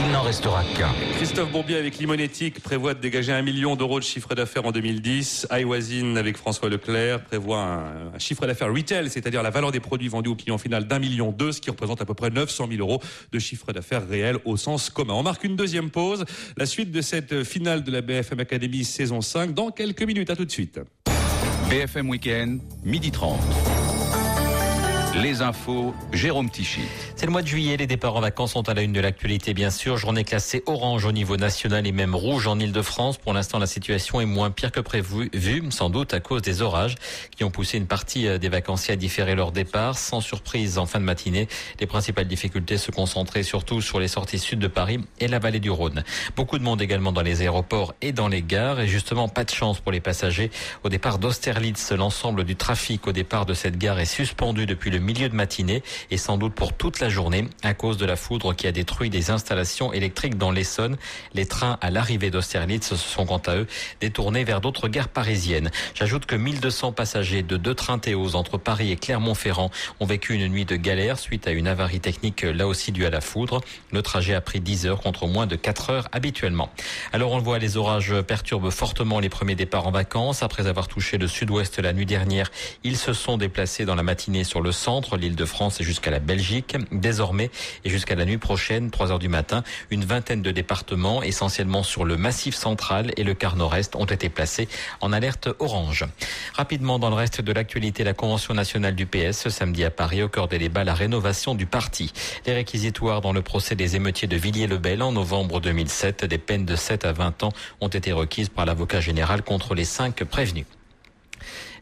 Il n'en restera qu'un. Christophe Bourbier avec Limonétique prévoit de dégager un million d'euros de chiffre d'affaires en 2010. iWasin avec François Leclerc prévoit un, un chiffre d'affaires retail, c'est-à-dire la valeur des produits vendus au client final d'un million deux, ce qui représente à peu près 900 000 euros de chiffre d'affaires réel au sens commun. On marque une deuxième pause. La suite de cette finale de la BFM Academy saison 5 dans quelques minutes. À tout de suite. BFM Weekend, midi 30. Les infos, Jérôme Tichy. C'est le mois de juillet, les départs en vacances sont à la une de l'actualité bien sûr. Journée classée orange au niveau national et même rouge en Ile-de-France. Pour l'instant, la situation est moins pire que prévu, vu sans doute à cause des orages qui ont poussé une partie euh, des vacanciers à différer leur départ. Sans surprise, en fin de matinée, les principales difficultés se concentraient surtout sur les sorties sud de Paris et la vallée du Rhône. Beaucoup de monde également dans les aéroports et dans les gares et justement pas de chance pour les passagers. Au départ d'Austerlitz, l'ensemble du trafic au départ de cette gare est suspendu depuis le milieu de matinée et sans doute pour toute la journée à cause de la foudre qui a détruit des installations électriques dans l'Essonne. Les trains à l'arrivée d'Austerlitz se sont quant à eux détournés vers d'autres gares parisiennes. J'ajoute que 1200 passagers de deux trains Théos entre Paris et Clermont-Ferrand ont vécu une nuit de galère suite à une avarie technique là aussi due à la foudre. Le trajet a pris 10 heures contre moins de 4 heures habituellement. Alors on le voit, les orages perturbent fortement les premiers départs en vacances. Après avoir touché le sud-ouest la nuit dernière, ils se sont déplacés dans la matinée sur le centre, l'île de France et jusqu'à la Belgique. Désormais et jusqu'à la nuit prochaine, 3 heures du matin, une vingtaine de départements, essentiellement sur le massif central et le quart nord-est, ont été placés en alerte orange. Rapidement, dans le reste de l'actualité, la Convention nationale du PS, ce samedi à Paris, au cœur des débats, la rénovation du parti. Les réquisitoires dans le procès des émeutiers de Villiers-le-Bel en novembre 2007, des peines de 7 à 20 ans ont été requises par l'avocat général contre les cinq prévenus.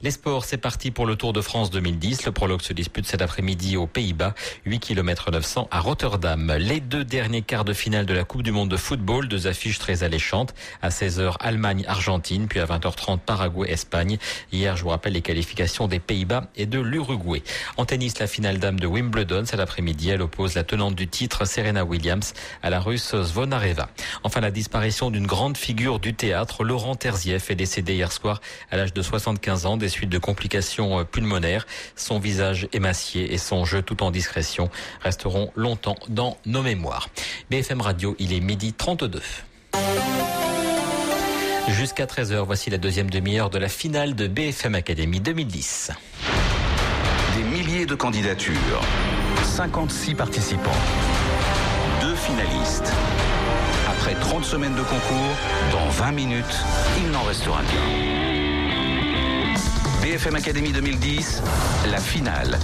Les sports, c'est parti pour le Tour de France 2010. Le prologue se dispute cet après-midi aux Pays-Bas, 8 km 900 à Rotterdam. Les deux derniers quarts de finale de la Coupe du Monde de football, deux affiches très alléchantes. À 16h, Allemagne-Argentine, puis à 20h30, Paraguay-Espagne. Hier, je vous rappelle les qualifications des Pays-Bas et de l'Uruguay. En tennis, la finale dame de Wimbledon cet après-midi. Elle oppose la tenante du titre, Serena Williams, à la russe Zvonareva. Enfin, la disparition d'une grande figure du théâtre, Laurent Terzieff, est décédé hier soir à l'âge de 75 ans suites de complications euh, pulmonaires. Son visage émacié et son jeu tout en discrétion resteront longtemps dans nos mémoires. BFM Radio, il est midi 32. Jusqu'à 13h, voici la deuxième demi-heure de la finale de BFM Academy 2010. Des milliers de candidatures. 56 participants. Deux finalistes. Après 30 semaines de concours, dans 20 minutes, il n'en restera qu'un. BFM Academy 2010, la finale.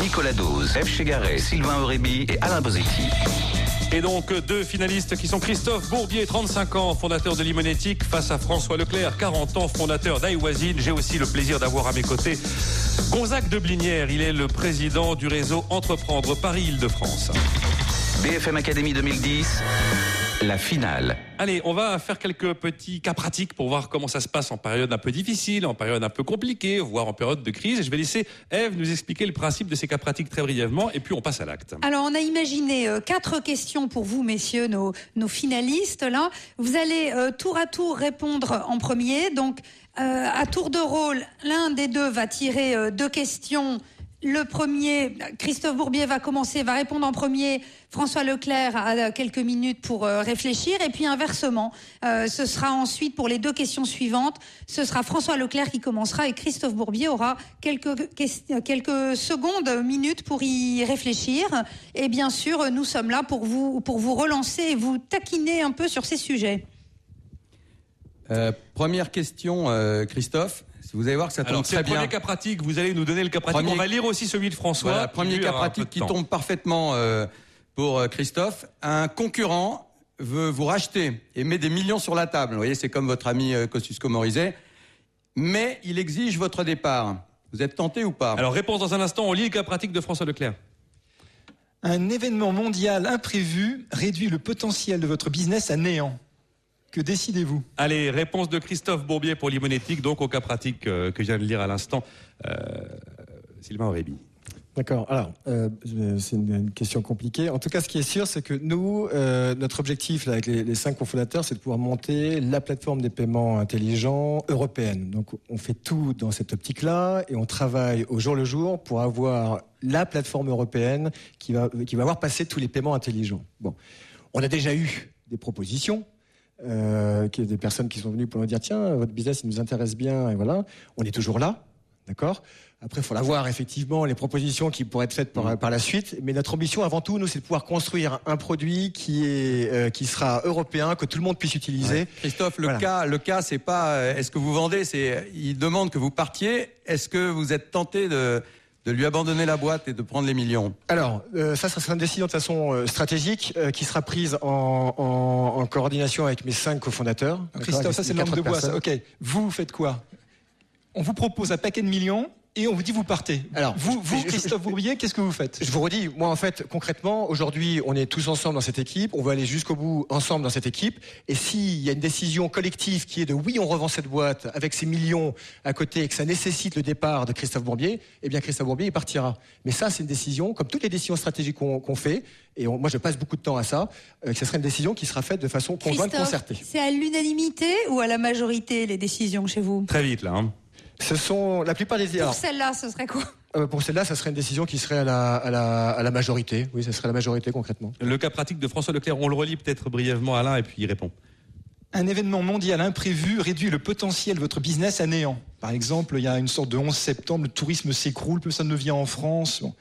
Nicolas Dose, F. Chegaray, Sylvain Aurébi et Alain Bosetti. Et donc deux finalistes qui sont Christophe Bourbier, 35 ans, fondateur de Limonétique, face à François Leclerc, 40 ans, fondateur d'Iwazine. J'ai aussi le plaisir d'avoir à mes côtés Gonzague de Blinière. Il est le président du réseau Entreprendre Paris-Île-de-France. BFM Academy 2010, la finale. Allez, on va faire quelques petits cas pratiques pour voir comment ça se passe en période un peu difficile, en période un peu compliquée, voire en période de crise. Je vais laisser Eve nous expliquer le principe de ces cas pratiques très brièvement et puis on passe à l'acte. Alors, on a imaginé euh, quatre questions pour vous, messieurs, nos, nos finalistes. Là, vous allez euh, tour à tour répondre en premier. Donc, euh, à tour de rôle, l'un des deux va tirer euh, deux questions. Le premier, Christophe Bourbier va commencer, va répondre en premier. François Leclerc a quelques minutes pour euh, réfléchir. Et puis inversement, euh, ce sera ensuite pour les deux questions suivantes, ce sera François Leclerc qui commencera et Christophe Bourbier aura quelques, secondes, minutes pour y réfléchir. Et bien sûr, nous sommes là pour vous, pour vous relancer et vous taquiner un peu sur ces sujets. Euh, première question, Christophe. Vous allez voir que ça tombe Alors, c'est très le premier bien. cas pratique. Vous allez nous donner le cas pratique. Premier- On va lire aussi celui de François. Voilà, premier cas pratique qui temps. tombe parfaitement euh, pour euh, Christophe. Un concurrent veut vous racheter et met des millions sur la table. Vous voyez, c'est comme votre ami euh, Kosciusko Morizet. Mais il exige votre départ. Vous êtes tenté ou pas Alors, réponse dans un instant. On lit le cas pratique de François Leclerc. Un événement mondial imprévu réduit le potentiel de votre business à néant. Que décidez-vous? Allez, réponse de Christophe Bourbier pour Limonétique, donc au cas pratique euh, que je viens de lire à l'instant. Euh, Sylvain Aurébi. D'accord. Alors, euh, euh, c'est une, une question compliquée. En tout cas, ce qui est sûr, c'est que nous, euh, notre objectif là, avec les, les cinq cofondateurs, c'est de pouvoir monter la plateforme des paiements intelligents européenne. Donc, on fait tout dans cette optique-là et on travaille au jour le jour pour avoir la plateforme européenne qui va, qui va avoir passé tous les paiements intelligents. Bon, on a déjà eu des propositions. Euh, qu'il y des personnes qui sont venues pour nous dire tiens votre business il nous intéresse bien et voilà on est toujours là D'accord? Après, il faut la voir, effectivement, les propositions qui pourraient être faites par, par la suite. Mais notre ambition, avant tout, nous, c'est de pouvoir construire un produit qui, est, euh, qui sera européen, que tout le monde puisse utiliser. Ouais. Christophe, le Voilà. cas, le cas, c'est pas euh, est-ce que vous vendez, c'est il demande que vous partiez. Est-ce que vous êtes tenté de, de lui abandonner la boîte et de prendre les millions Alors, euh, ça, ça sera une décision de façon euh, stratégique euh, qui sera prise en, en, en coordination avec mes cinq cofondateurs. Christophe, ça c'est quatre de bois. ça. Ok, vous, vous faites quoi? On vous propose un paquet de millions et on vous dit vous partez. Alors, vous, vous Christophe Bourbier, qu'est-ce que vous faites? Je vous redis, moi en fait, concrètement, aujourd'hui, on est tous ensemble dans cette équipe, on veut aller jusqu'au bout ensemble dans cette équipe, et s'il y a une décision collective qui est de oui, on revend cette boîte avec ces millions à côté et que ça nécessite le départ de Christophe Bourbier, eh bien Christophe Bourbier, il partira. Mais ça, c'est une décision, comme toutes les décisions stratégiques qu'on qu'on fait, et on- moi je passe beaucoup de temps à ça, euh, que ce serait une décision qui sera faite de façon conjointe, concertée. c'est à l'unanimité ou à la majorité les décisions chez vous? Très vite, là. hein. Ce sont la plupart des... Pour celle-là, ce serait quoi? euh, pour celle-là, ça serait une décision qui serait à la, à la, à la majorité. Oui, ça serait la majorité concrètement. Le cas pratique de François Leclerc, on le relit peut-être brièvement, Alain, et puis il répond. Un événement mondial imprévu réduit le potentiel de votre business à néant. Par exemple, il y a une sorte de 11 septembre, le tourisme s'écroule, personne ne vient en France. Bon.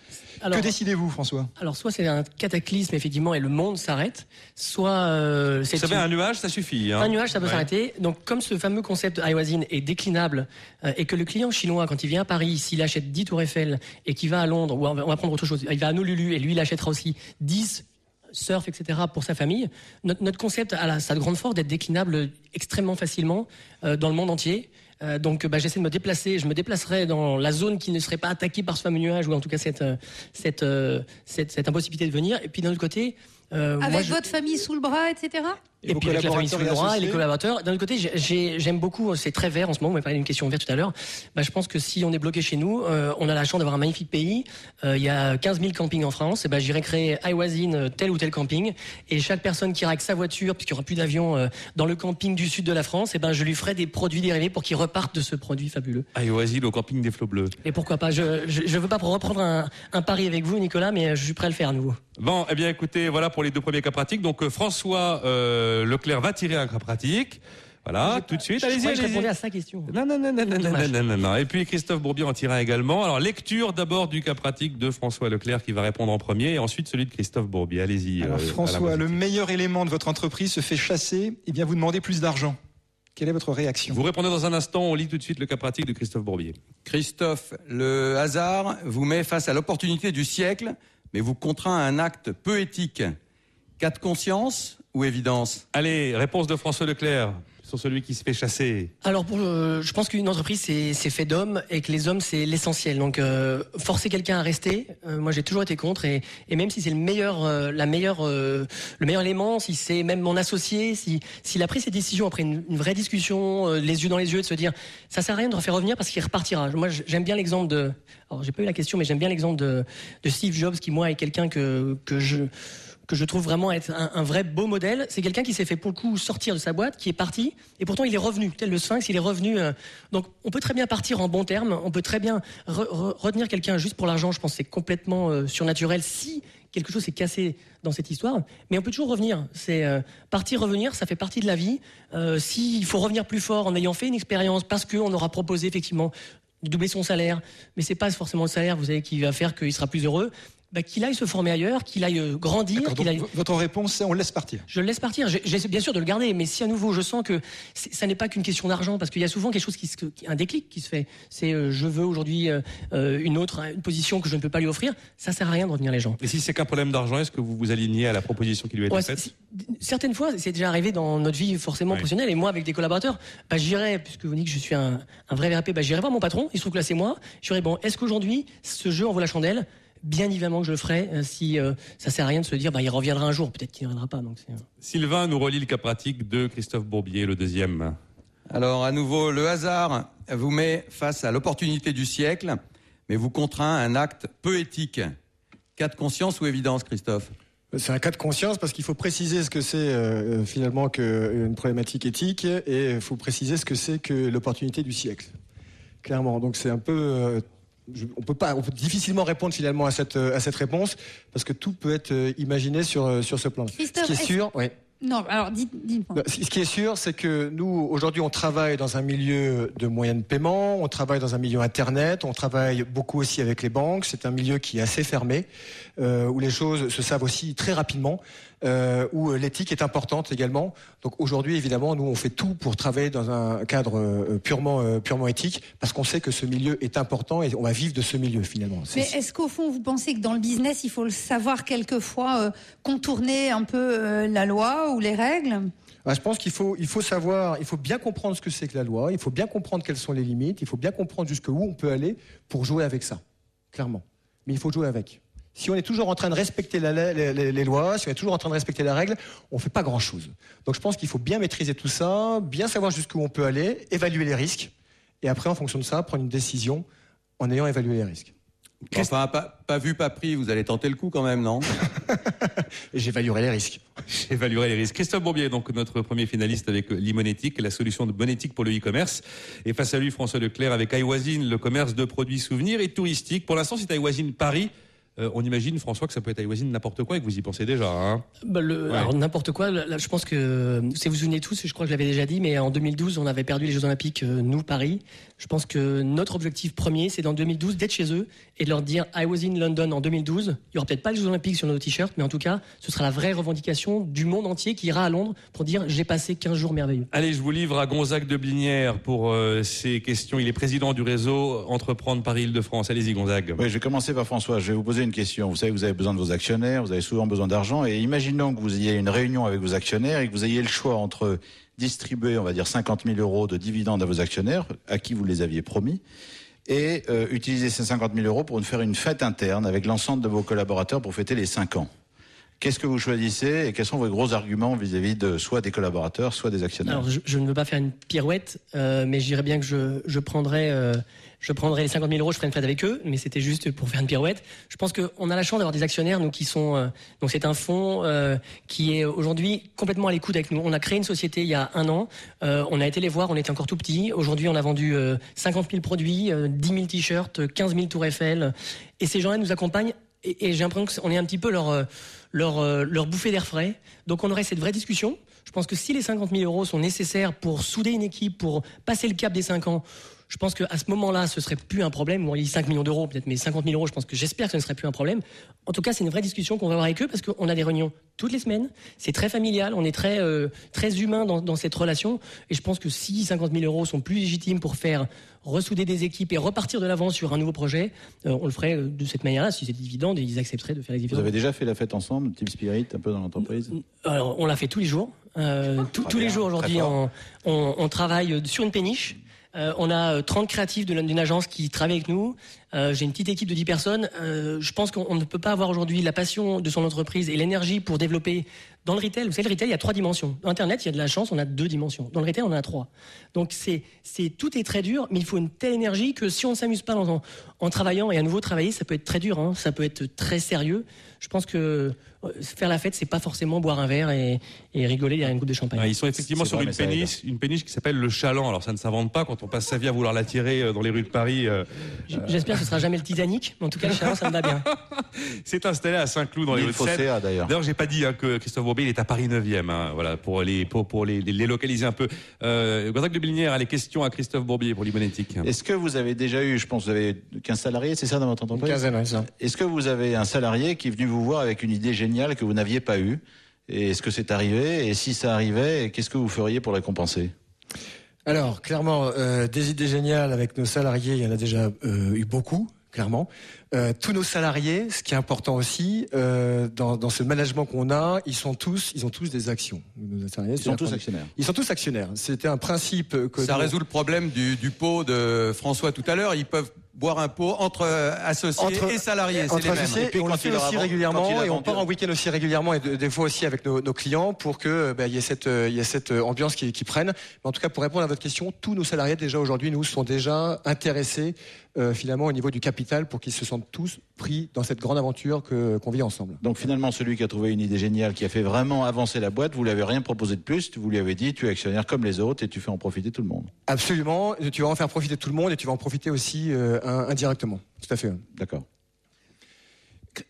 Alors- que décidez-vous, François? Alors, soit c'est un cataclysme, effectivement, et le monde s'arrête, soit euh, c'est Vous savez, une- un nuage, ça suffit. hein. Un nuage, ça peut Ouais. s'arrêter. Donc, comme ce fameux concept iWasin est déclinable euh, et que le client chinois, quand il vient à Paris, s'il achète 10 tours Eiffel et qu'il va à Londres, ou on va, on va prendre autre chose, il va à Nolulu et lui, il achètera aussi 10 surf, etc. pour sa famille. Notre, notre concept a la, sa grande force d'être déclinable extrêmement facilement euh, dans le monde entier. Euh, donc, bah, j'essaie de me déplacer. Je me déplacerai dans la zone qui ne serait pas attaquée par ce fameux nuage, ou en tout cas cette, euh, cette, cette, cette impossibilité de venir. Et puis, d'un autre côté, euh, Avec moi, je- votre famille sous le bras, etc. et, puis avec la famille collaborateurs et les collaborateurs. D'un autre côté, j'ai- j'ai- j'aime beaucoup, c'est très vert en ce moment, vous m'avez parlé d'une question verte tout à l'heure. Bah, je pense que si on est bloqué chez nous, euh, on a la chance d'avoir un magnifique pays. Euh, Il y a 15 000 campings en France. Et ben, j'irai créer iWasin euh, tel ou tel camping. Et chaque personne qui ira avec sa voiture, puisqu'il n'y aura plus d'avion euh, dans le camping du sud de la France, et ben, je lui ferai des produits dérivés pour qu'il reparte de ce produit fabuleux. Asile, au camping des flots bleus. Et pourquoi pas Je ne veux pas reprendre un, un pari avec vous, Nicolas, mais je suis prêt à le faire à nouveau. Bon, eh bien, écoutez, voilà pour les deux premiers cas pratiques. Donc, euh, François euh, Leclerc va tirer un cas pratique. Voilà, tout de suite. Je Allez-y, allez-y. répondais à sa question. Non, non, non, non, non, non, non, non, non. Et puis Christophe Bourbier en tira également. Alors, lecture d'abord du cas pratique de François Leclerc qui va répondre en premier et ensuite celui de Christophe Bourbier. Allez-y. Alors, euh, François, le meilleur élément de votre entreprise se fait chasser et bien vous demandez plus d'argent. Quelle est votre réaction? Vous répondez dans un instant. On lit tout de suite le cas pratique de Christophe Bourbier. Christophe, le hasard vous met face à l'opportunité du siècle, mais vous contraint à un acte peu éthique. Cas de conscience ou évidence? Allez, réponse de François Leclerc celui qui se fait chasser. Alors, pour, je pense qu'une entreprise, c'est fait d'hommes et que les hommes, c'est l'essentiel. Donc, euh, forcer quelqu'un à rester, euh, moi, j'ai toujours été contre. Et, même si c'est le meilleur, euh, le meilleur élément, si c'est même mon associé, si s'il a pris ses décisions après une, vraie discussion, les yeux dans les yeux, de se dire, ça sert à rien de refaire revenir parce qu'il repartira. Moi, j'aime bien l'exemple de. Alors, j'ai pas eu la question, mais j'aime bien l'exemple de, de Steve Jobs, qui moi est quelqu'un que que je que je trouve vraiment être un, vrai beau modèle. C'est quelqu'un qui s'est fait pour le coup sortir de sa boîte, qui est parti, et pourtant il est revenu. Tel le Sphinx, il est revenu. euh, donc on peut très bien partir en bon terme, on peut très bien re- re- retenir quelqu'un juste pour l'argent. Je pense c'est complètement euh, surnaturel si quelque chose s'est cassé dans cette histoire. Mais on peut toujours revenir. C'est euh, partir, revenir, ça fait partie de la vie. S'il faut revenir plus fort en ayant fait une expérience, parce qu'on aura proposé effectivement de doubler son salaire, mais c'est pas forcément le salaire, vous savez, qui va faire qu'il sera plus heureux. Bah, qu'il aille se former ailleurs, qu'il aille euh, grandir, qu'il aille. Votre réponse, c'est on le laisse partir. Je le laisse partir. J'ai- J'essaie bien sûr de le garder, mais si à nouveau je sens que ça n'est pas qu'une question d'argent, parce qu'il y a souvent quelque chose qui, se, qui- un déclic qui se fait. C'est euh, je veux aujourd'hui euh, une autre une position que je ne peux pas lui offrir. Ça sert à rien de retenir les gens. Et si c'est qu'un problème d'argent, est-ce que vous vous alignez à la proposition qui lui a été Ouais, faite certaines fois, c'est déjà arrivé dans notre vie forcément Oui. professionnelle. Et moi, avec des collaborateurs, bah, j'irai, puisque vous dites que je suis un, un vrai VRP, bah, j'irai voir mon patron. Il se trouve que là, c'est moi. Je dirais, bon, est-ce qu'aujourd'hui, ce jeu en vaut la chandelle? Bien évidemment que je le ferai. euh, si euh, ça sert à rien de se dire, bah, il reviendra un jour. Peut-être qu'il ne reviendra pas. Donc euh, Sylvain nous relie le cas pratique de Christophe Bourbier, le deuxième. Alors, à nouveau, le hasard vous met face à l'opportunité du siècle, mais vous contraint à un acte peu éthique. Cas de conscience ou évidence, Christophe? C'est un cas de conscience parce qu'il faut préciser ce que c'est euh, finalement que une problématique éthique et il faut préciser ce que c'est que l'opportunité du siècle. Clairement. Donc c'est un peu. euh, je- on peut pas, on peut difficilement répondre finalement à cette euh, à cette réponse parce que tout peut être euh, imaginé sur euh, sur ce plan. Christophe, ce qui est sûr, ouais. Non, alors dites, dites-moi. Ce ce qui est sûr, c'est que nous, aujourd'hui, on travaille dans un milieu de moyens de paiement, on travaille dans un milieu Internet, on travaille beaucoup aussi avec les banques. C'est un milieu qui est assez fermé, euh, où les choses se savent aussi très rapidement, euh, où euh, l'éthique est importante également. Donc aujourd'hui, évidemment, nous, on fait tout pour travailler dans un cadre euh, purement, purement éthique, parce qu'on sait que ce milieu est important et on va vivre de ce milieu finalement. Mais est-ce qu'au fond, vous pensez que dans le business, il faut le savoir quelquefois euh, contourner un peu euh, la loi ou les règles? Ah, je pense qu'il faut, il faut savoir, il faut bien comprendre ce que c'est que la loi, il faut bien comprendre quelles sont les limites, il faut bien comprendre jusqu'où on peut aller pour jouer avec ça, clairement. Mais il faut jouer avec. Si on est toujours en train de respecter la- les, les- les lois, si on est toujours en train de respecter la règle, on fait pas grand-chose. Donc je pense qu'il faut bien maîtriser tout ça, bien savoir jusqu'où on peut aller, évaluer les risques, et après, en fonction de ça, prendre une décision en ayant évalué les risques. Enfin, pas, pas vu, pas pris, vous allez tenter le coup quand même, non? J'évaluerai les risques. J'évaluerai les risques. Christophe Bourbier, donc notre premier finaliste avec Limonétique, la solution de bonne éthique pour le e-commerce. Et face à lui, François Leclerc avec iWasine, le commerce de produits souvenirs et touristiques. Pour l'instant, c'est iWasine Paris. Euh, on imagine, François, que ça peut être iWasine n'importe quoi et que vous y pensez déjà. Hein Bah, le- Ouais. Alors n'importe quoi. là, là, je pense que si vous vous souvenez tous, je crois que je l'avais déjà dit, mais en 2012, on avait perdu les Jeux Olympiques, euh, nous Paris. Je pense que notre objectif premier, c'est dans 2012 d'être chez eux et de leur dire I was in London en 2012. Il y aura peut-être pas les Jeux Olympiques sur nos t-shirts, mais en tout cas, ce sera la vraie revendication du monde entier qui ira à Londres pour dire j'ai passé 15 jours merveilleux. Allez, je vous livre à Gonzague de Blinière pour euh, ces questions. Il est président du réseau Entreprendre Paris-Île-de-France. Allez-y, Gonzague. Oui, je vais commencer par François. Je vais vous poser question. Vous savez vous avez besoin de vos actionnaires, vous avez souvent besoin d'argent. Et imaginons que vous ayez une réunion avec vos actionnaires et que vous ayez le choix entre distribuer, on va dire, 50 000 euros de dividendes à vos actionnaires, à qui vous les aviez promis, et euh, utiliser ces 50 000 euros pour faire une fête interne avec l'ensemble de vos collaborateurs pour fêter les 5 ans. Qu'est-ce que vous choisissez et quels sont vos gros arguments vis-à-vis de soit des collaborateurs, soit des actionnaires? Alors je, je ne veux pas faire une pirouette, euh, mais je dirais bien que je, je prendrais. euh, je prendrais les 50 000 euros, je ferais une fête avec eux, mais c'était juste pour faire une pirouette. Je pense qu'on a la chance d'avoir des actionnaires, nous, qui sont. euh, donc, c'est un fonds euh, qui est aujourd'hui complètement à l'écoute avec nous. On a créé une société il y a un an. Euh, on a été les voir, on était encore tout petits. Aujourd'hui, on a vendu euh, 50 000 produits, euh, 10 000 t-shirts, 15 000 tours Eiffel. Et ces gens-là nous accompagnent. Et, j'ai l'impression qu'on est un petit peu leur, euh, leur, euh, leur bouffée d'air frais. Donc, on aurait cette vraie discussion. Je pense que si les 50 000 euros sont nécessaires pour souder une équipe, pour passer le cap des 5 ans, je pense qu'à ce moment-là, ce serait plus un problème. Bon, il y a 5 millions d'euros peut-être, mais 50 000 euros, je pense que j'espère que ce ne serait plus un problème. En tout cas, c'est une vraie discussion qu'on va avoir avec eux parce qu'on a des réunions toutes les semaines. C'est très familial, on est très, euh, très humain dans, dans cette relation. Et je pense que si 50 000 euros sont plus légitimes pour faire ressouder des équipes et repartir de l'avant sur un nouveau projet, euh, on le ferait euh, de cette manière-là. Si c'est des dividendes, ils accepteraient de faire les Vous dividendes. avez déjà fait la fête ensemble, Team Spirit, un peu dans l'entreprise? Alors, on l'a fait tous les jours. Euh, tous- les jours aujourd'hui, fort. on, on, on travaille sur une péniche. Euh, on a euh, 30 créatifs de la- d'une agence qui travaillent avec nous. Euh, J'ai une petite équipe de 10 personnes. Euh, je pense qu'on on ne peut pas avoir aujourd'hui la passion de son entreprise et l'énergie pour développer Dans le retail, vous savez, le retail, il y a trois dimensions. Internet, il y a de la chance, on a deux dimensions. Dans le retail, on en a trois. Donc, c'est, tout est très dur, mais il faut une telle énergie que si on ne s'amuse pas en, travaillant, et à nouveau travailler, ça peut être très dur, hein, ça peut être très sérieux. Je pense que euh, faire la fête, c'est pas forcément boire un verre et, et rigoler derrière une goutte de champagne. ils sont effectivement sur une péniche, une péniche qui s'appelle le Chaland. Alors ça ne s'invente pas quand on passe sa vie à vouloir l'attirer euh, dans les rues de Paris. Euh, j'espère que ce sera jamais le Titanic, mais en tout cas le Chaland, ça me va bien. c'est installé à Saint-Cloud dans les rues de Seine. D'ailleurs, d'ailleurs, j'ai pas dit hein, que Christophe Bourbier est à Paris 9e. Hein, voilà pour les pour, pour les, les, localiser un peu. Euh, Gonzague de Blinière a les questions à Christophe Bourbier pour l'Imonétique. Est-ce que vous avez déjà eu, je pense, vous avez 15 salariés, c'est ça dans votre entreprise Une quinzaine, ça. Est-ce que vous avez un salarié qui est venu vous voir avec une idée géniale que vous n'aviez pas et est-ce que c'est arrivé Et si ça arrivait, qu'est-ce que vous feriez pour la compenser alors, clairement, euh, des idées géniales avec nos salariés, il y en a déjà euh, eu beaucoup, clairement. Euh, tous nos salariés, ce qui est important aussi, euh, dans, dans, ce management qu'on a, ils sont tous, ils ont tous des actions. Nos salariés, ils sont tous actionnaires. Ils sont tous actionnaires. C'était un principe que... Ça résout le problème du, du pot de François tout à l'heure. Ils peuvent boire un pot entre euh, associés et salariés. Entre associés, et, on le fait aussi régulièrement et on part en week-end aussi régulièrement et des fois aussi avec nos, nos clients pour que bah, il y ait cette il y ait cette ambiance qui, qui prenne. Mais en tout cas, pour répondre à votre question, tous nos salariés déjà aujourd'hui nous sont déjà intéressés euh, finalement au niveau du capital pour qu'ils se sentent tous pris dans cette grande aventure que qu'on vit ensemble. Donc finalement, celui qui a trouvé une idée géniale, qui a fait vraiment avancer la boîte, vous lui avez rien proposé de plus, vous lui avez dit tu es actionnaire comme les autres et tu fais en profiter tout le monde. Absolument, tu vas en faire profiter tout le monde et tu vas en profiter aussi euh, indirectement. Tout à fait. D'accord.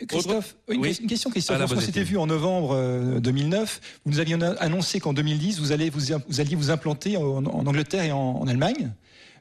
Christophe, une, question, Christophe. Lorsqu'on s'était vu en novembre 2009, euh, vous nous aviez annoncé qu'en 2010, vous, allez vous, vous, alliez vous implanter en, Angleterre et en Allemagne.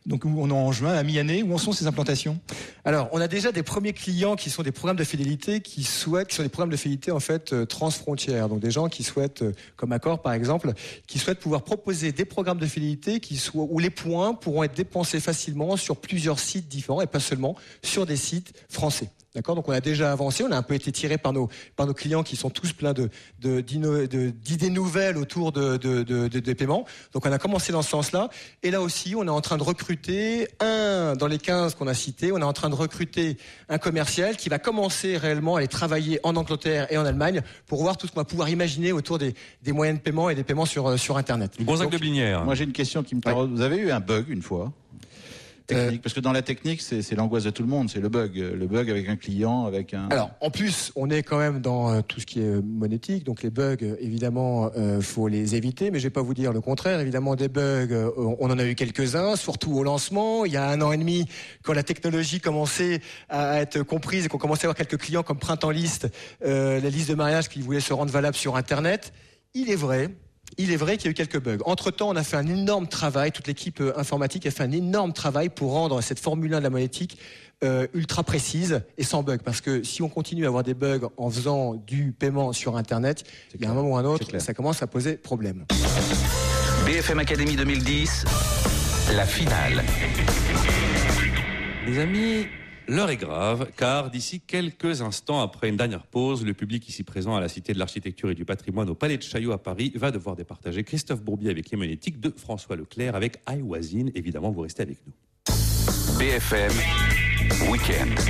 Donc on est en juin, à mi-année. Où en sont ces implantations? Alors, on a déjà des premiers clients qui sont des programmes de fidélité qui souhaitent, qui sont des programmes de fidélité en fait euh, transfrontières. Donc des gens qui souhaitent, euh, comme Accor par exemple, qui souhaitent pouvoir proposer des programmes de fidélité où les points pourront être dépensés facilement sur plusieurs sites différents et pas seulement sur des sites français. D'accord Donc on a déjà avancé, on a un peu été tiré par nos, par nos clients qui sont tous pleins de, d'idées nouvelles autour de, des paiements. Donc on a commencé dans ce sens-là. Et là aussi, on est en train de recruter un, dans les 15 qu'on a cités, on est en train de recruter un commercial qui va commencer réellement à aller travailler en Angleterre et en Allemagne pour voir tout ce qu'on va pouvoir imaginer autour des, des moyens de paiement et des paiements sur, sur Internet. Gonzague de Blinière. Moi j'ai une question qui me parle. Vous avez eu un bug une fois? Technique, parce que dans la technique, c'est l'angoisse de tout le monde, c'est le bug, le bug avec un client, avec un. Alors, en plus, on est quand même dans euh, tout ce qui est monétique, donc les bugs, évidemment, euh, faut les éviter, mais je vais pas vous dire le contraire. Évidemment, des bugs, euh, on en a eu quelques-uns, surtout au lancement. Il y a un an et demi, quand la technologie commençait à être comprise et qu'on commençait à avoir quelques clients comme Printemps Liste, euh, la liste de mariage qui voulaient se rendre valable sur Internet. Il est vrai, il est vrai qu'il y a eu quelques bugs. Entre-temps, on a fait un énorme travail, toute l'équipe euh, informatique a fait un énorme travail pour rendre cette Formule 1 de la monétique euh, ultra précise et sans bug. Parce que si on continue à avoir des bugs en faisant du paiement sur Internet, il y a un moment ou un autre, ça commence à poser problème. BFM Academy 2010, la finale. Les amis, L'heure est grave, car d'ici quelques instants après une dernière pause, le public ici présent à la Cité de l'Architecture et du Patrimoine au Palais de Chaillot à Paris va devoir départager Christophe Bourbier avec les monétiques de François Leclerc avec iWasin. Évidemment, vous restez avec nous. BFM Weekend.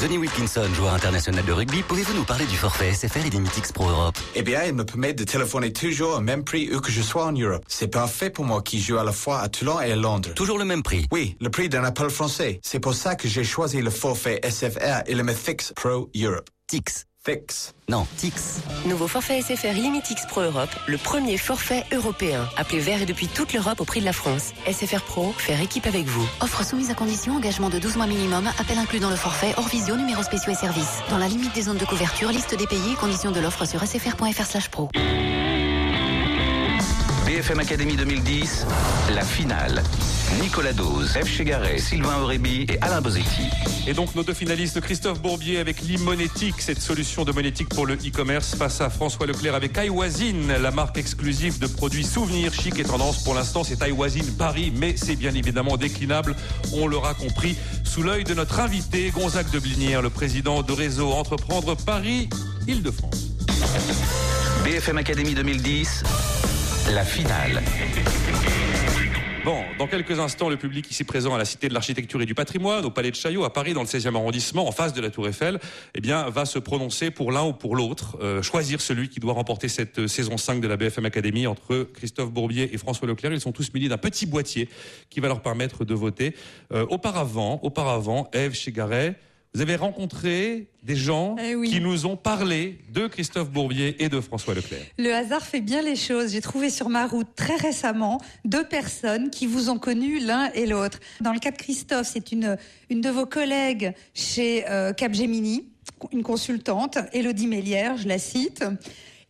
Denis Wilkinson, joueur international de rugby, pouvez-vous nous parler du forfait SFR et des Mythics Pro Europe? Eh bien, il me permet de téléphoner toujours au même prix où que je sois en Europe. C'est parfait pour moi qui joue à la fois à Toulon et à Londres. Toujours le même prix Oui, le prix d'un appel français. C'est pour ça que j'ai choisi le forfait SFR et le Mythics Pro Europe. Tix. Fix. Non, Tix. Nouveau forfait SFR Limitix Pro Europe, le premier forfait européen. Appelé vert et depuis toute l'Europe au prix de la France. SFR Pro, faire équipe avec vous. Offre soumise à condition, engagement de 12 mois minimum, appel inclus dans le forfait, hors visio, numéro spéciaux et services. Dans la limite des zones de couverture, liste des pays et conditions de l'offre sur sfr.fr pro. BFM Academy 2010, la finale. Nicolas Dose, F. Chegaray, Sylvain Aurébi et Alain Bozetti. Et donc nos deux finalistes, Christophe Bourbier avec l'e-monétique, cette solution de monétique pour le e-commerce, face à François Leclerc avec iWasin, la marque exclusive de produits souvenirs chic et tendance. Pour l'instant, c'est iWasin Paris, mais c'est bien évidemment déclinable, on l'aura compris, sous l'œil de notre invité, Gonzague de Blinière, le président de réseau Entreprendre Paris-Île-de-France. BFM Academy 2010, la finale. Bon, dans quelques instants, le public ici présent à la Cité de l'Architecture et du Patrimoine, au Palais de Chaillot, à Paris, dans le 16e arrondissement, en face de la Tour Eiffel, eh bien, va se prononcer pour l'un ou pour l'autre, euh, choisir celui qui doit remporter cette euh, saison 5 de la BFM Academy entre Christophe Bourbier et François Leclerc. Ils sont tous munis d'un petit boîtier qui va leur permettre de voter. Euh, auparavant, auparavant, Ève Chigaret, vous avez rencontré des gens Eh oui. qui nous ont parlé de Christophe Bourbier et de François Leclerc. Le hasard fait bien les choses. J'ai trouvé sur ma route très récemment deux personnes qui vous ont connu l'un et l'autre. Dans le cas de Christophe, c'est une, une de vos collègues chez euh, Capgemini, une consultante, Elodie Mélière, je la cite.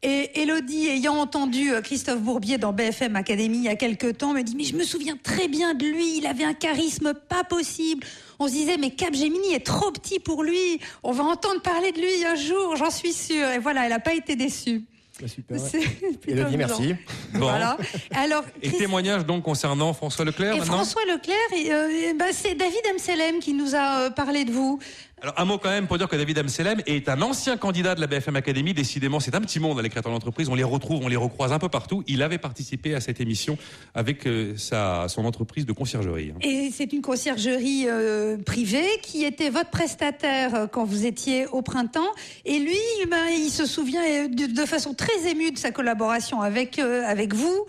Et Elodie, ayant entendu euh, Christophe Bourbier dans BFM Academy il y a quelques temps, me dit Mais je me souviens très bien de lui, il avait un charisme pas possible. On se disait Mais Capgemini est trop petit pour lui, on va entendre parler de lui un jour, j'en suis sûre. Et voilà, elle n'a pas été déçue. Super. C'est plutôt Elodie, merci. Bon. Voilà. Alors, Et témoignage donc concernant François Leclerc et maintenant François Leclerc, euh, bah, c'est David Amselem qui nous a euh, parlé de vous. Alors un mot quand même pour dire que David Amselem est un ancien candidat de la BFM Academy. Décidément, c'est un petit monde, les créateurs d'entreprise. On les retrouve, on les recroise un peu partout. Il avait participé à cette émission avec euh, sa, son entreprise de conciergerie. hein. Et c'est une conciergerie euh, privée qui était votre prestataire euh, quand vous étiez au printemps. Et lui, ben, il se souvient de, façon très émue de sa collaboration avec, avec vous,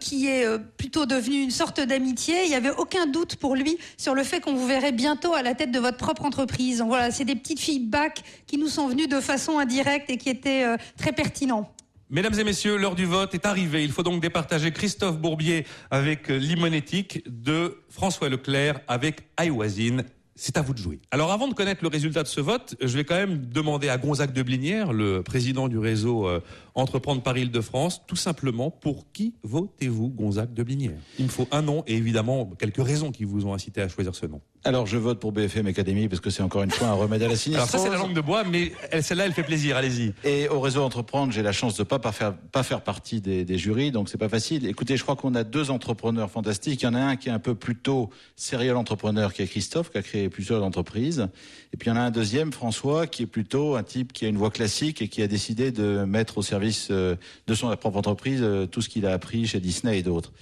qui est plutôt devenue une sorte d'amitié. Il n'y avait aucun doute pour lui sur le fait qu'on vous verrait bientôt à la tête de votre propre entreprise. Voilà, c'est des petites feedbacks qui nous sont venues de façon indirecte et qui étaient euh, très pertinents. Mesdames et messieurs, l'heure du vote est arrivée. Il faut donc départager Christophe Bourbier avec euh, Limonétique de François Leclerc avec Aïwazine. C'est à vous de jouer. Alors avant de connaître le résultat de ce vote, je vais quand même demander à Gonzague de Blinière, le président du réseau euh, Entreprendre Paris-Île-de-France, tout simplement pour qui votez-vous Gonzague de Blinière? Il me faut un nom et évidemment quelques raisons qui vous ont incité à choisir ce nom. Alors je vote pour BFM Academy parce que c'est encore une fois un remède à la Alors sinistrose. ça c'est la langue de bois, mais elle- celle-là elle fait plaisir, allez-y. Et au réseau Entreprendre, j'ai la chance de pas pas faire pas faire partie des, des jurys, donc c'est pas facile. Écoutez, je crois qu'on a deux entrepreneurs fantastiques. Il y en a un qui est un peu plutôt serial entrepreneur, qui est Christophe, qui a créé plusieurs entreprises. Et puis il y en a un deuxième, François, qui est plutôt un type qui a une voix classique et qui a décidé de mettre au service euh, de son propre entreprise euh, tout ce qu'il a appris chez Disney et d'autres.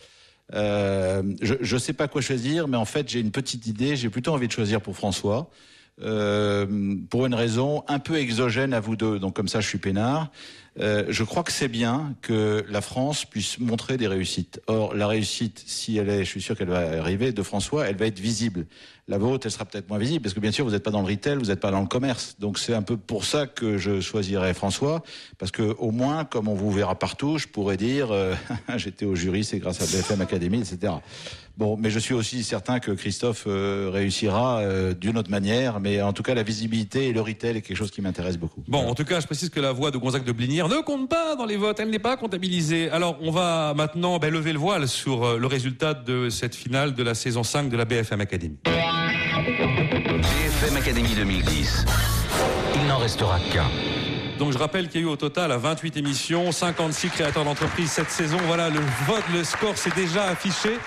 Euh, je ne sais pas quoi choisir, mais en fait j'ai une petite idée. J'ai plutôt envie de choisir pour François. Euh, pour une raison un peu exogène à vous deux, donc comme ça je suis peinard. Euh, je crois que c'est bien que la France puisse montrer des réussites. Or, la réussite, si elle est, je suis sûr qu'elle va arriver, de François, elle va être visible. La vôtre, elle sera peut-être moins visible, parce que bien sûr, vous n'êtes pas dans le retail, vous n'êtes pas dans le commerce. Donc c'est un peu pour ça que je choisirais François, parce que au moins, comme on vous verra partout, je pourrais dire, euh, j'étais au jury, c'est grâce à BFM Academy, etc. Bon, mais je suis aussi certain que Christophe euh, réussira euh, d'une autre manière, mais en tout cas, la visibilité et le retail est quelque chose qui m'intéresse beaucoup. Bon, en tout cas, je précise que la voix de Gonzague de Blinière ne compte pas dans les votes, elle n'est pas comptabilisée. Alors, on va maintenant ben, lever le voile sur euh, le résultat de cette finale de la saison 5 de la BFM Academy. BFM Academy 2010. Il n'en restera qu'un. Donc je rappelle qu'il y a eu au total à 28 émissions, 56 créateurs d'entreprises cette saison. Voilà, le vote, le score s'est déjà affiché.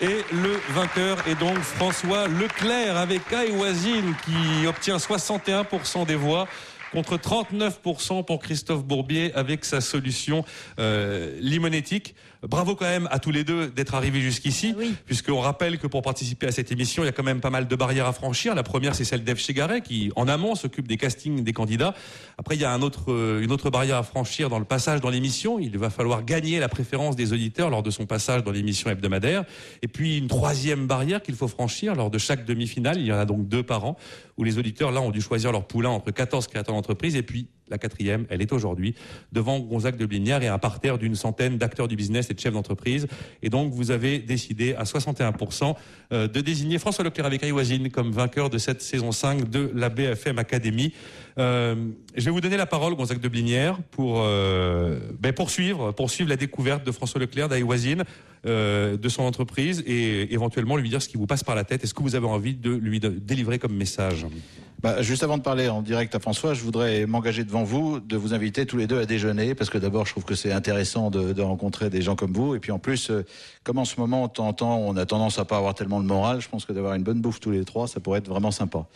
Et le vainqueur est donc François Leclerc avec Kai Wazine qui obtient 61% des voix contre 39% pour Christophe Bourbier avec sa solution euh, limonétique. Bravo quand même à tous les deux d'être arrivés jusqu'ici, puisqu'on rappelle que pour participer à cette émission, il y a quand même pas mal de barrières à franchir. La première, c'est celle d'Eve Chegaray, qui en amont s'occupe des castings des candidats. Après, il y a un autre, euh, une autre barrière à franchir dans le passage dans l'émission. Il va falloir gagner la préférence des auditeurs lors de son passage dans l'émission hebdomadaire. Et puis une troisième barrière qu'il faut franchir lors de chaque demi-finale. Il y en a donc deux par an, où les auditeurs là ont dû choisir leur poulain entre 14 créateurs d'entreprise et puis la quatrième, elle est aujourd'hui devant Gonzague de Blinière et un parterre d'une centaine d'acteurs du business de chefs d'entreprise. Et donc, vous avez décidé à 61% euh, de désigner François Leclerc avec Aïwazine comme vainqueur de cette saison 5 de la BFM Academy. Euh, je vais vous donner la parole, Gonzague de Blinière, pour euh, ben, poursuivre, poursuivre la découverte de François Leclerc d'Aïwazine, euh, de son entreprise et éventuellement lui dire ce qui vous passe par la tête et ce que vous avez envie de lui délivrer comme message. Bah, juste avant de parler en direct à François, je voudrais m'engager devant vous de vous inviter tous les deux à déjeuner, parce que d'abord, je trouve que c'est intéressant de, de, rencontrer des gens comme vous, et puis en plus, euh, comme en ce moment, de temps en temps, on a tendance à pas avoir tellement le moral, je pense que d'avoir une bonne bouffe tous les trois, ça pourrait être vraiment sympa.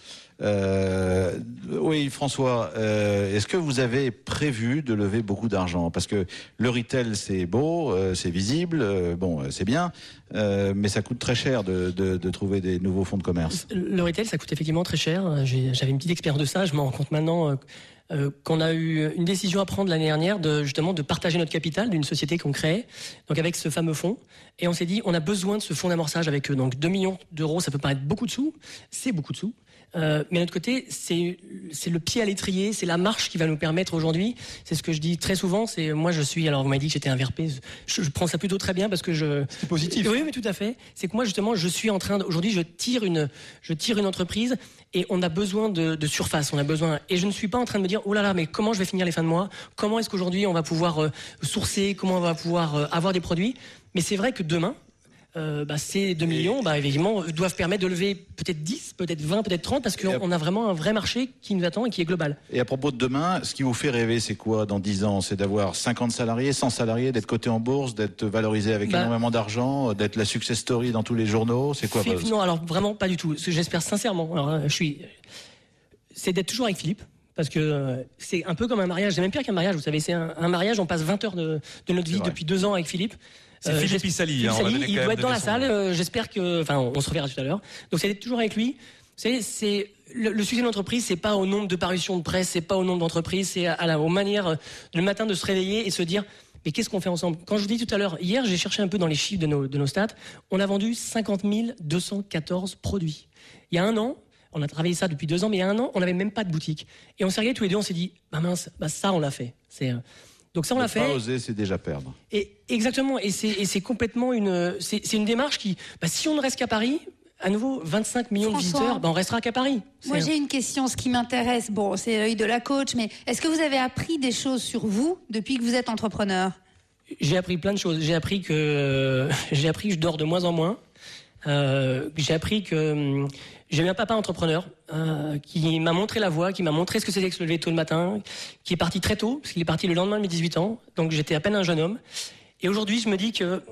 Euh, oui, François, euh, est-ce que vous avez prévu de lever beaucoup d'argent? Parce que le retail, c'est beau, euh, c'est visible, bon, c'est bien, mais ça coûte très cher de, trouver des nouveaux fonds de commerce. Le retail, ça coûte effectivement très cher. J'avais une petite expérience de ça, je m'en rends compte maintenant. Qu'on a eu une décision à prendre l'année dernière de justement de partager notre capital d'une société qu'on crée, donc avec ce fameux fonds. Et on s'est dit, on a besoin de ce fonds d'amorçage avec eux. Donc 2 millions d'euros, ça peut paraître beaucoup de sous, c'est beaucoup de sous. Euh, mais de l'autre côté, c'est le pied à l'étrier, c'est la marche qui va nous permettre aujourd'hui. C'est ce que je dis très souvent. C'est moi, je suis. Alors, vous m'avez dit que j'étais un VRP. Je, je, prends ça plutôt très bien parce que je. C'est positif. Oui, mais tout à fait. C'est que moi, justement, je suis en train. Aujourd'hui, je tire une, je tire une entreprise et on a besoin de, de, surface. On a besoin. Et je ne suis pas en train de me dire, oh là là, mais comment je vais finir les fins de mois? Comment est-ce qu'aujourd'hui on va pouvoir euh, sourcer? Comment on va pouvoir euh, avoir des produits? Mais c'est vrai que demain, euh, bah, ces 2 millions, bah, évidemment, doivent permettre de lever peut-être 10, peut-être 20, peut-être 30, parce qu'on a vraiment un vrai marché qui nous attend et qui est global. Et à propos de demain, ce qui vous fait rêver, c'est quoi dans 10 ans? C'est d'avoir 50 salariés, 100 salariés, d'être coté en bourse, d'être valorisé avec bah, énormément d'argent, d'être la success story dans tous les journaux? C'est quoi Philippe, Non, alors vraiment pas du tout. J'espère sincèrement. Alors, euh, je suis. C'est d'être toujours avec Philippe parce que euh, c'est un peu comme un mariage. C'est même pire qu'un mariage. Vous savez, c'est un, un, mariage. On passe 20 heures de, de notre vie depuis deux ans avec Philippe. C'est euh, Philippe Issali. Hein, il doit être dans la salle. Euh, J'espère que, enfin, on, on, se reverra tout à l'heure. Donc c'est toujours avec lui. C'est, c'est le, le, succès de l'entreprise, c'est pas au nombre de parutions de presse, c'est pas au nombre d'entreprises, c'est à la aux manières euh, le matin de se réveiller et se dire. Mais qu'est-ce qu'on fait ensemble? Quand je vous dis tout à l'heure, hier, j'ai cherché un peu dans les chiffres de nos, de nos stats. On a vendu 50 214 produits. Il y a un an, on a travaillé ça depuis deux ans, mais il y a un an, on n'avait même pas de boutique. Et on s'est regardé tous les deux, on s'est dit, bah mince, bah ça, on l'a fait. C'est donc ça, on l'a fait. Pas oser, c'est déjà perdre. Et exactement. Et c'est complètement une, c'est une démarche qui, bah, si on ne reste qu'à Paris, à nouveau 25 millions François, de visiteurs, ben on restera qu'à Paris. Moi j'ai une question, ce qui m'intéresse, bon c'est l'œil de la coach, mais est-ce que vous avez appris des choses sur vous depuis que vous êtes entrepreneur? J'ai appris plein de choses. J'ai appris que j'ai appris que je dors de moins en moins. Euh, j'ai appris que eu un papa entrepreneur euh, qui m'a montré la voie, qui m'a montré ce que c'était que se lever tôt le matin, qui est parti très tôt, parce qu'il est parti le lendemain de mes 18 ans, donc j'étais à peine un jeune homme. Et aujourd'hui, je me dis que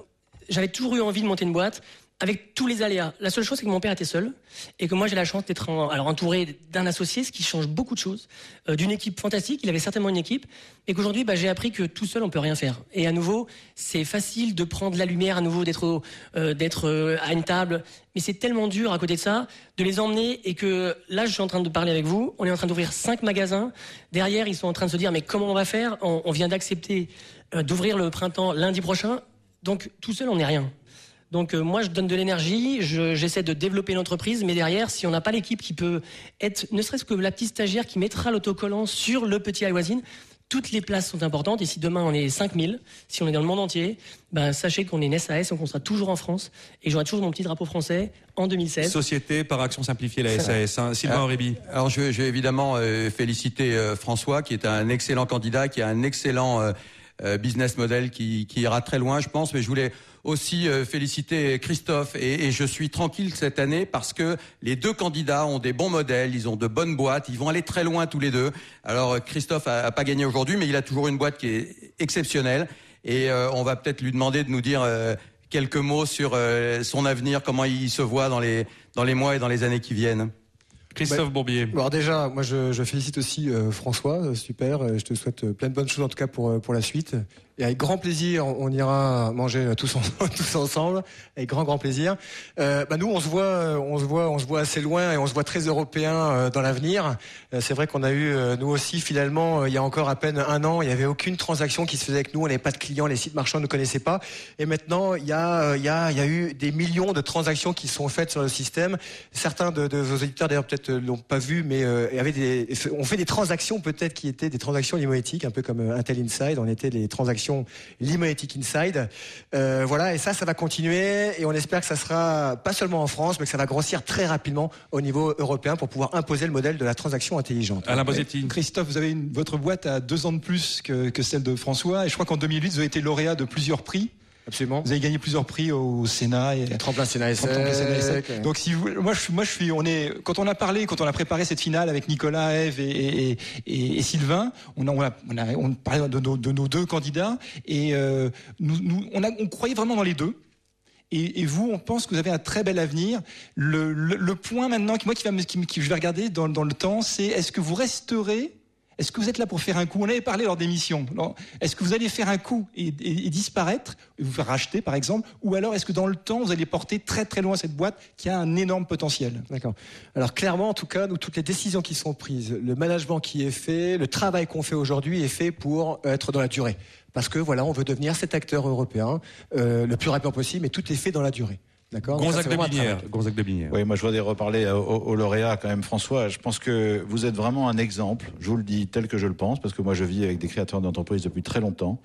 j'avais toujours eu envie de monter une boîte, avec tous les aléas. La seule chose, c'est que mon père était seul et que moi, j'ai la chance d'être alors entouré d'un associé, ce qui change beaucoup de choses, euh, d'une équipe fantastique. Il avait certainement une équipe et qu'aujourd'hui, bah, j'ai appris que tout seul, on peut rien faire. Et à nouveau, c'est facile de prendre la lumière, à nouveau d'être euh, d'être euh, à une table, mais c'est tellement dur à côté de ça de les emmener et que là, je suis en train de parler avec vous. On est en train d'ouvrir cinq magasins. Derrière, ils sont en train de se dire mais comment on va faire? On, vient d'accepter d'ouvrir le printemps lundi prochain. Donc tout seul, on n'est rien. Donc euh, moi, je donne de l'énergie, j'essaie de développer l'entreprise, mais derrière, si on n'a pas l'équipe qui peut être, ne serait-ce que la petite stagiaire qui mettra l'autocollant sur le petit iWasin, toutes les places sont importantes. Et si demain on est 5000, si on est dans le monde entier, ben, sachez qu'on est une SAS, donc on sera toujours en France. Et j'aurai toujours mon petit drapeau français en 2016. Société par action simplifiée, la SAS. Hein. Sylvain alors, Aurébi. Alors je, je vais évidemment euh, féliciter euh, François, qui est un excellent candidat, qui a un excellent euh, business model qui, qui, ira très loin, je pense. Mais je voulais aussi euh, féliciter Christophe et, et, je suis tranquille cette année parce que les deux candidats ont des bons modèles, ils ont de bonnes boîtes, ils vont aller très loin tous les deux. Alors Christophe a, a pas gagné aujourd'hui, mais il a toujours une boîte qui est exceptionnelle et euh, on va peut-être lui demander de nous dire euh, quelques mots sur euh, son avenir, comment il se voit dans les dans les mois et dans les années qui viennent. Christophe Bourbier. Alors déjà, moi je, je félicite aussi euh, François, super. Je te souhaite plein de bonnes choses en tout cas pour pour la suite. Et avec grand plaisir, on ira manger tous, tous ensemble, avec grand grand plaisir. Euh, bah nous, on se voit, on se voit, on se voit assez loin et on se voit très européen euh, dans l'avenir. Euh, c'est vrai qu'on a eu, euh, nous aussi, finalement, il y a encore à peine un an, il n'y avait aucune transaction qui se faisait avec nous. On n'avait pas de clients, les sites marchands ne connaissaient pas. Et maintenant, il y a, il y a, il y a eu des millions de transactions qui sont faites sur le système. Certains de, de vos auditeurs d'ailleurs peut-être l'ont pas vu, mais euh, avait des, on fait des transactions peut-être qui étaient des transactions limoétiques, un peu comme Intel Inside. On était des transactions Limoetic Inside. Euh, voilà, et ça, ça va continuer et on espère que ça sera pas seulement en France, mais que ça va grossir très rapidement au niveau européen pour pouvoir imposer le modèle de la transaction intelligente. Alain Bosetti. Christophe, vous avez une, votre boîte à deux ans de plus que, que celle de François et je crois qu'en 2008, vous avez été lauréat de plusieurs prix. Absolument. Vous avez gagné plusieurs prix au Sénat et Tremplin Sénat Sénat. ESSEC. Donc si vous, moi je suis, moi je suis, on est, quand on a parlé, quand on a préparé cette finale avec Nicolas, Eve et, et, et, et Sylvain, on a, on a, on a, on parlait de nos, de nos deux candidats et euh, nous, nous, on a, on croyait vraiment dans les deux. Et, et, vous, on pense que vous avez un très bel avenir. Le, le, le point maintenant, qui, moi, qui, va me, qui, qui je vais regarder dans, dans le temps, c'est est-ce que vous resterez est-ce que vous êtes là pour faire un coup? On avait parlé lors d'émissions. Est-ce que vous allez faire un coup et, disparaître, et vous faire racheter par exemple? Ou alors est-ce que dans le temps, vous allez porter très très loin cette boîte qui a un énorme potentiel? D'accord. Alors clairement, en tout cas, nous, toutes les décisions qui sont prises, le management qui est fait, le travail qu'on fait aujourd'hui est fait pour être dans la durée. Parce que voilà, on veut devenir cet acteur européen euh, le plus rapidement possible, mais tout est fait dans la durée. D'accord Gonzague de Binière. Gonzague de Binière. Oui, moi je voudrais reparler au, au, lauréat quand même, François. Je pense que vous êtes vraiment un exemple. Je vous le dis tel que je le pense, parce que moi je vis avec des créateurs d'entreprises depuis très longtemps.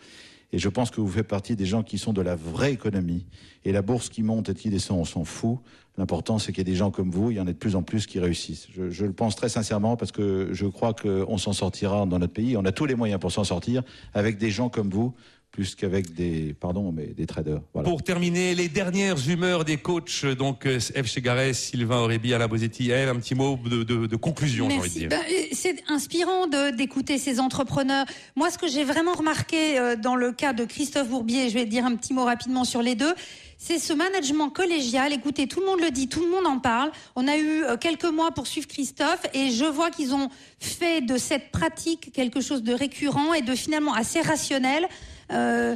Et je pense que vous faites partie des gens qui sont de la vraie économie. Et la bourse qui monte et qui descend, on s'en fout. L'important, c'est qu'il y ait des gens comme vous, il y en a de plus en plus qui réussissent. Je, je le pense très sincèrement parce que je crois qu'on s'en sortira dans notre pays. On a tous les moyens pour s'en sortir avec des gens comme vous plus qu'avec des, pardon, mais des traders. Voilà. Pour terminer, les dernières humeurs des coachs, donc Eve Chegares, Sylvain Aurébi, Alain Bosetti, Eve, un petit mot de, de, de conclusion, j'ai envie de dire. Ben, c'est inspirant d'écouter ces entrepreneurs. Moi, ce que j'ai vraiment remarqué euh, dans le cas de Christophe Bourbier, je vais dire un petit mot rapidement sur les deux, c'est ce management collégial. Écoutez, tout le monde le dit, tout le monde en parle. On a eu euh, quelques mois pour suivre Christophe et je vois qu'ils ont fait de cette pratique quelque chose de récurrent et de finalement assez rationnel. Euh,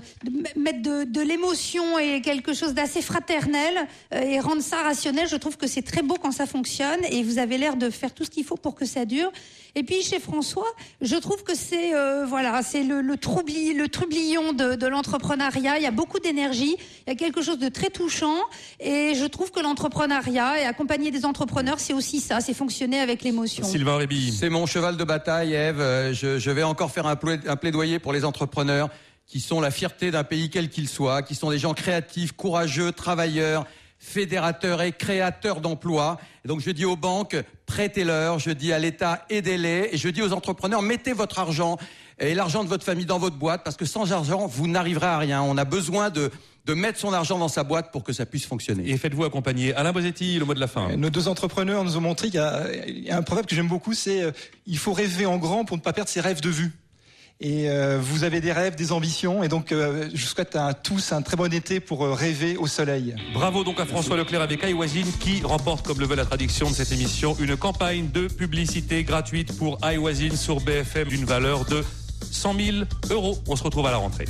mettre de, de l'émotion et quelque chose d'assez fraternel euh, et rendre ça rationnel. Je trouve que c'est très beau quand ça fonctionne et vous avez l'air de faire tout ce qu'il faut pour que ça dure. Et puis chez François, je trouve que c'est euh, voilà, c'est le, le, troubli, le trublion de, de l'entrepreneuriat. Il y a beaucoup d'énergie, il y a quelque chose de très touchant et je trouve que l'entrepreneuriat et accompagner des entrepreneurs, c'est aussi ça, c'est fonctionner avec l'émotion. Sylvain Réby. C'est mon cheval de bataille, Eve. Je, je vais encore faire un plaidoyer pour les entrepreneurs qui sont la fierté d'un pays quel qu'il soit, qui sont des gens créatifs, courageux, travailleurs, fédérateurs et créateurs d'emplois. Et donc je dis aux banques, prêtez-leur, je dis à l'État, aidez-les, et je dis aux entrepreneurs, mettez votre argent et l'argent de votre famille dans votre boîte, parce que sans argent, vous n'arriverez à rien. On a besoin de de mettre son argent dans sa boîte pour que ça puisse fonctionner. Et faites-vous accompagner. Alain Bosetti, le mot de la fin. Nos deux entrepreneurs nous ont montré qu'il y, y, a un proverbe que j'aime beaucoup, c'est euh, il faut rêver en grand pour ne pas perdre ses rêves de vue. Et euh, vous avez des rêves, des ambitions, et donc euh, je souhaite à tous un très bon été pour euh, rêver au soleil. Bravo donc à François Leclerc avec iWazine qui remporte, comme le veut la traduction de cette émission, une campagne de publicité gratuite pour iWazine sur BFM d'une valeur de 100 000 euros. On se retrouve à la rentrée.